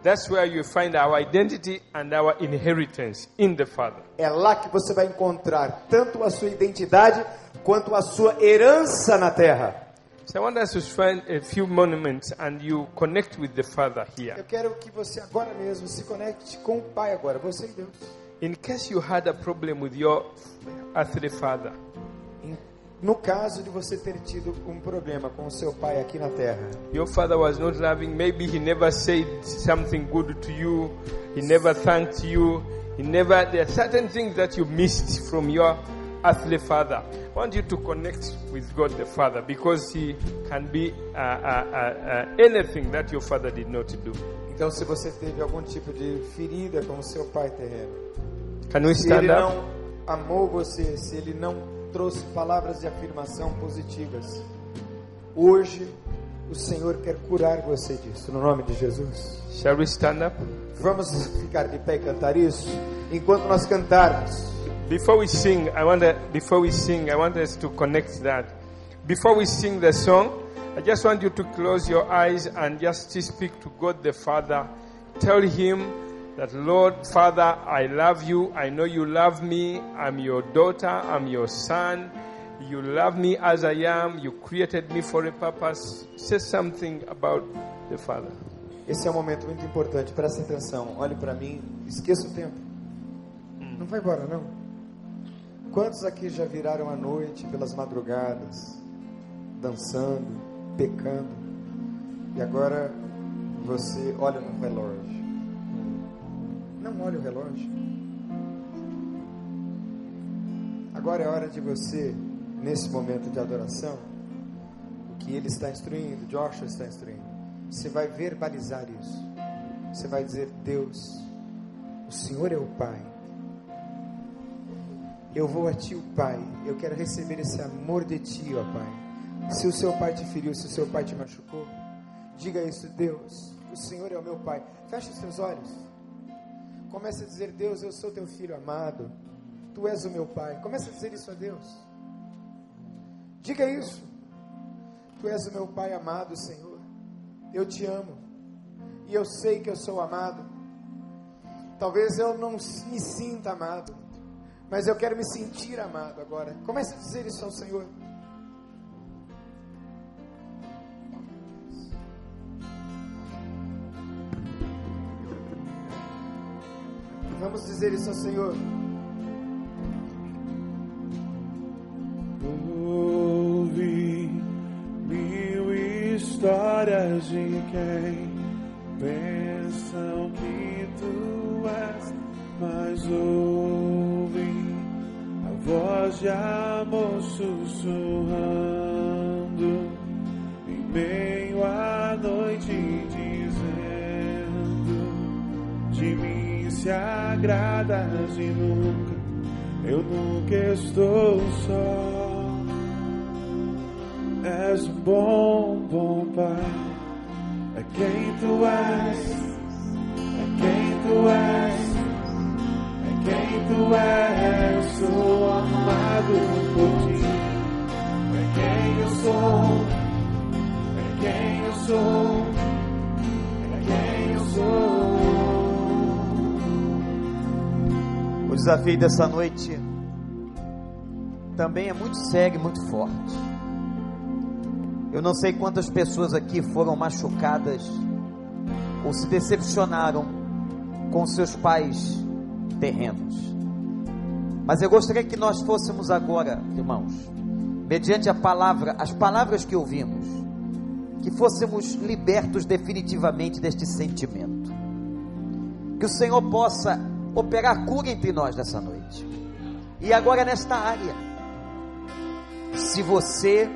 That's where you find our identity and our inheritance in the Father. É lá que você vai encontrar tanto a sua identidade quanto a sua herança na terra. So I want us to find a few monuments and you connect with the Father Eu here. quero que você agora mesmo se conecte com o Pai agora, você e Deus. In case you had a problem with your earthly father, No caso de você ter tido um problema com o seu pai aqui na terra, your father was not loving, maybe he never said something good to you, he never thanked you, he never, there are certain things that you missed from your earthly father. I want you to connect with God the Father because he can be uh, uh, uh, uh, anything that your father did not do. então se você teve algum tipo de ferida com o seu pai terreno, Can we se ele stand não up? amou você, se ele não trouxe palavras de afirmação positivas, hoje o Senhor quer curar você disso, no nome de Jesus. Shall we stand up? Vamos ficar de pé e cantar isso? Enquanto nós cantarmos, Before we sing, I want to, before we sing, I want us to connect that. Before we sing the song, I just want you to close your eyes and just speak to God the Father. Tell him that Lord Father, I love you. I know you love me. I'm your daughter. I'm your son. You love me as I am. You created me for a purpose. Say something about the Father. esse é um momento muito importante, presta atenção, olhe para mim, esqueça o tempo. Não vai embora, não. Quantos aqui já viraram a noite pelas madrugadas, dançando, pecando, e agora você olha no relógio? Não olhe o relógio. Agora é hora de você, nesse momento de adoração, o que ele está instruindo, Joshua está instruindo, você vai verbalizar isso. Você vai dizer: Deus, o Senhor é o Pai. Eu vou a Ti, o Pai. Eu quero receber esse amor de Ti, ó Pai. Se o seu pai te feriu, se o seu pai te machucou, diga isso, Deus. O Senhor é o meu Pai. Feche os seus olhos. Comece a dizer: Deus, eu sou teu filho amado. Tu és o meu Pai. Comece a dizer isso a Deus. Diga isso. Tu és o meu Pai amado, Senhor. Eu te amo. E eu sei que eu sou amado. Talvez eu não me sinta amado. Mas eu quero me sentir amado agora. Comece a dizer isso ao Senhor. posso dizer isso ao Senhor? Ouvi mil histórias de quem pensam que tu és, mas ouvi a voz de amor sussurrando em meio à noite dizendo de mim se agradas e nunca, eu nunca estou só. És bom, bom Pai, é quem tu és, é quem tu és, é quem tu és, sou amado por ti, é quem eu sou, é quem eu sou, é quem eu sou. Desafio dessa noite também é muito sério e muito forte. Eu não sei quantas pessoas aqui foram machucadas ou se decepcionaram com seus pais terrenos. Mas eu gostaria que nós fôssemos agora, irmãos, mediante a palavra, as palavras que ouvimos, que fôssemos libertos definitivamente deste sentimento. Que o Senhor possa operar cura entre nós nessa noite. E agora nesta área. Se você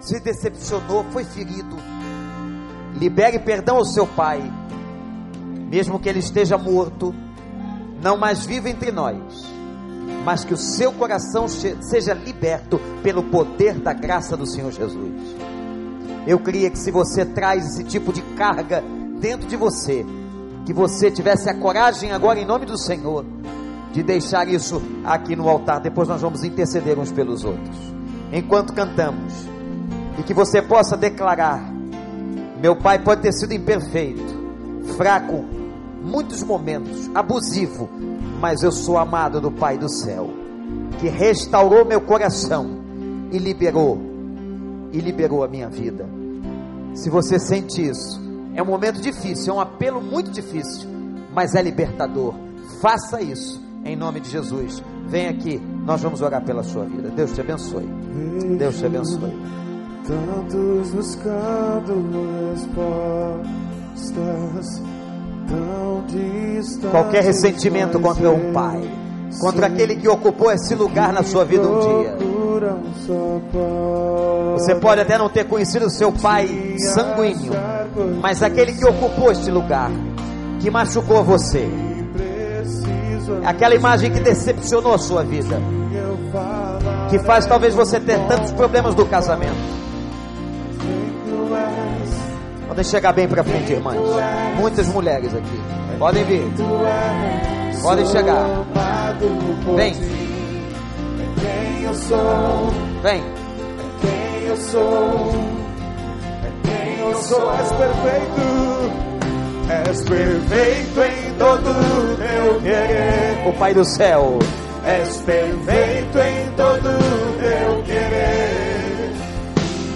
se decepcionou, foi ferido, libere perdão ao seu pai, mesmo que ele esteja morto, não mais viva entre nós, mas que o seu coração seja liberto pelo poder da graça do Senhor Jesus. Eu queria que se você traz esse tipo de carga dentro de você, que você tivesse a coragem agora em nome do Senhor de deixar isso aqui no altar. Depois nós vamos interceder uns pelos outros. Enquanto cantamos, e que você possa declarar: meu pai pode ter sido imperfeito, fraco, muitos momentos, abusivo, mas eu sou amado do Pai do céu, que restaurou meu coração e liberou, e liberou a minha vida. Se você sente isso, é um momento difícil, é um apelo muito difícil, mas é libertador. Faça isso em nome de Jesus. Vem aqui, nós vamos orar pela sua vida. Deus te abençoe. Deus te abençoe. Tantos buscando respostas tão distantes. Qualquer ressentimento contra um pai, contra aquele que ocupou esse lugar na sua vida um dia. Você pode até não ter conhecido seu pai sanguíneo, mas aquele que ocupou este lugar, que machucou você, aquela imagem que decepcionou a sua vida, que faz talvez você ter tantos problemas do casamento. Podem chegar bem para frente, irmãs. Muitas mulheres aqui. Podem vir. Podem chegar. Vem. Vem. Sou, és perfeito, és perfeito em todo teu querer, O Pai do céu. és perfeito em todo teu querer,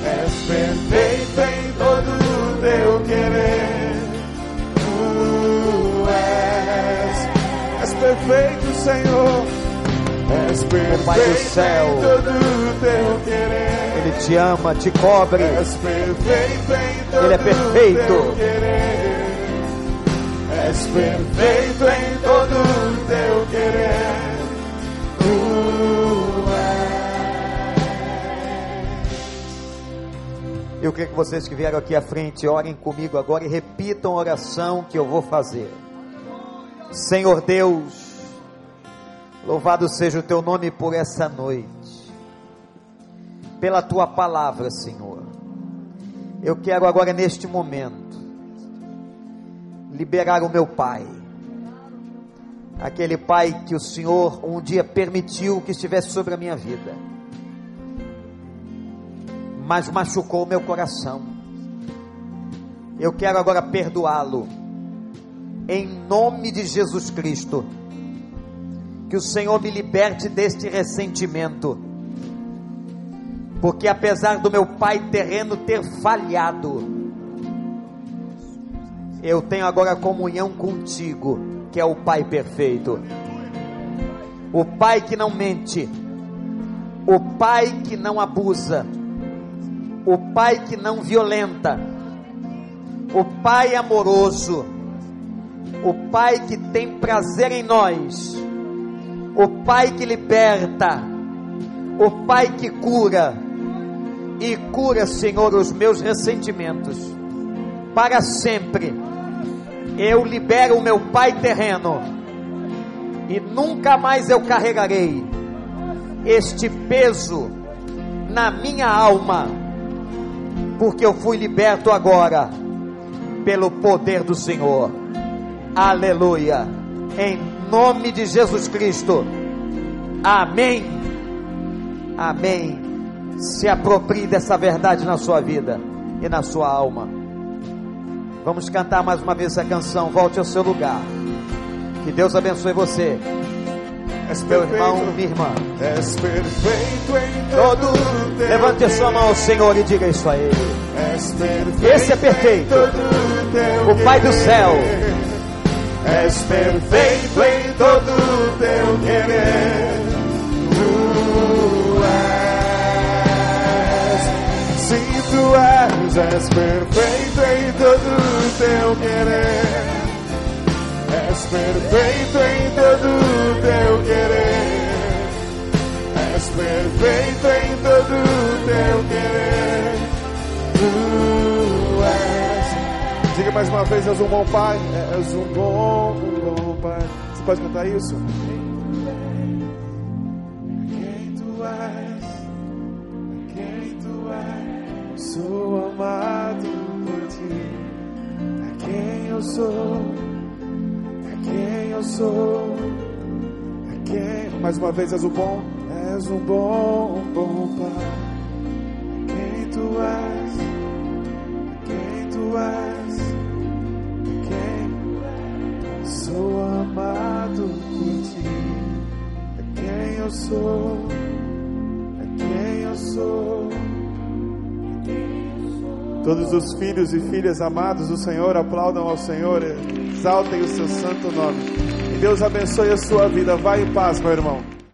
és perfeito em todo teu querer, tu és, és perfeito, Senhor. És perfeito Pai do céu. em todo teu querer. Ele te ama, te cobre. És perfeito em todo Ele é perfeito. teu querer. És perfeito em todo teu querer. Tu Eu queria que vocês que vieram aqui à frente orem comigo agora e repitam a oração que eu vou fazer. Senhor Deus, louvado seja o teu nome por essa noite, pela tua palavra, Senhor. Eu quero agora, neste momento, liberar o meu pai, aquele pai que o Senhor um dia permitiu que estivesse sobre a minha vida mas machucou o meu coração. Eu quero agora perdoá-lo, em nome de Jesus Cristo. Que o Senhor me liberte deste ressentimento, porque apesar do meu pai terreno ter falhado, eu tenho agora comunhão contigo, que é o Pai perfeito, o Pai que não mente, o Pai que não abusa. O pai que não violenta, o pai amoroso, o pai que tem prazer em nós, o pai que liberta, o pai que cura, e cura, Senhor, os meus ressentimentos, para sempre, eu libero o meu pai terreno e nunca mais eu carregarei este peso na minha alma, porque eu fui liberto agora pelo poder do Senhor. Aleluia. Em nome de Jesus Cristo. Amém. Amém. Se aproprie dessa verdade na sua vida e na sua alma. Vamos cantar mais uma vez essa canção. Volte ao seu lugar. Que Deus abençoe você. És Meu irmão, perfeito, minha irmã. és perfeito em todo teu Levante a sua mão ao Senhor e diga isso a Ele. És perfeito Esse é perfeito. O Pai do céu. És perfeito em todo teu querer. És, és perfeito em todo teu querer. És perfeito em todo teu querer. És perfeito em todo teu querer. Tu és. Diga mais uma vez, és um bom pai. És um bom, um bom pai. Você pode cantar isso? Sou amado por ti. É quem eu sou, é quem eu sou, é quem. Mais uma vez, és o bom, és um bom, bom pai. É quem tu és, é quem tu és, é quem sou amado por ti. É quem eu sou, é quem eu sou. Todos os filhos e filhas amados do Senhor aplaudam ao Senhor, exaltem o seu santo nome. Que Deus abençoe a sua vida. Vai em paz, meu irmão.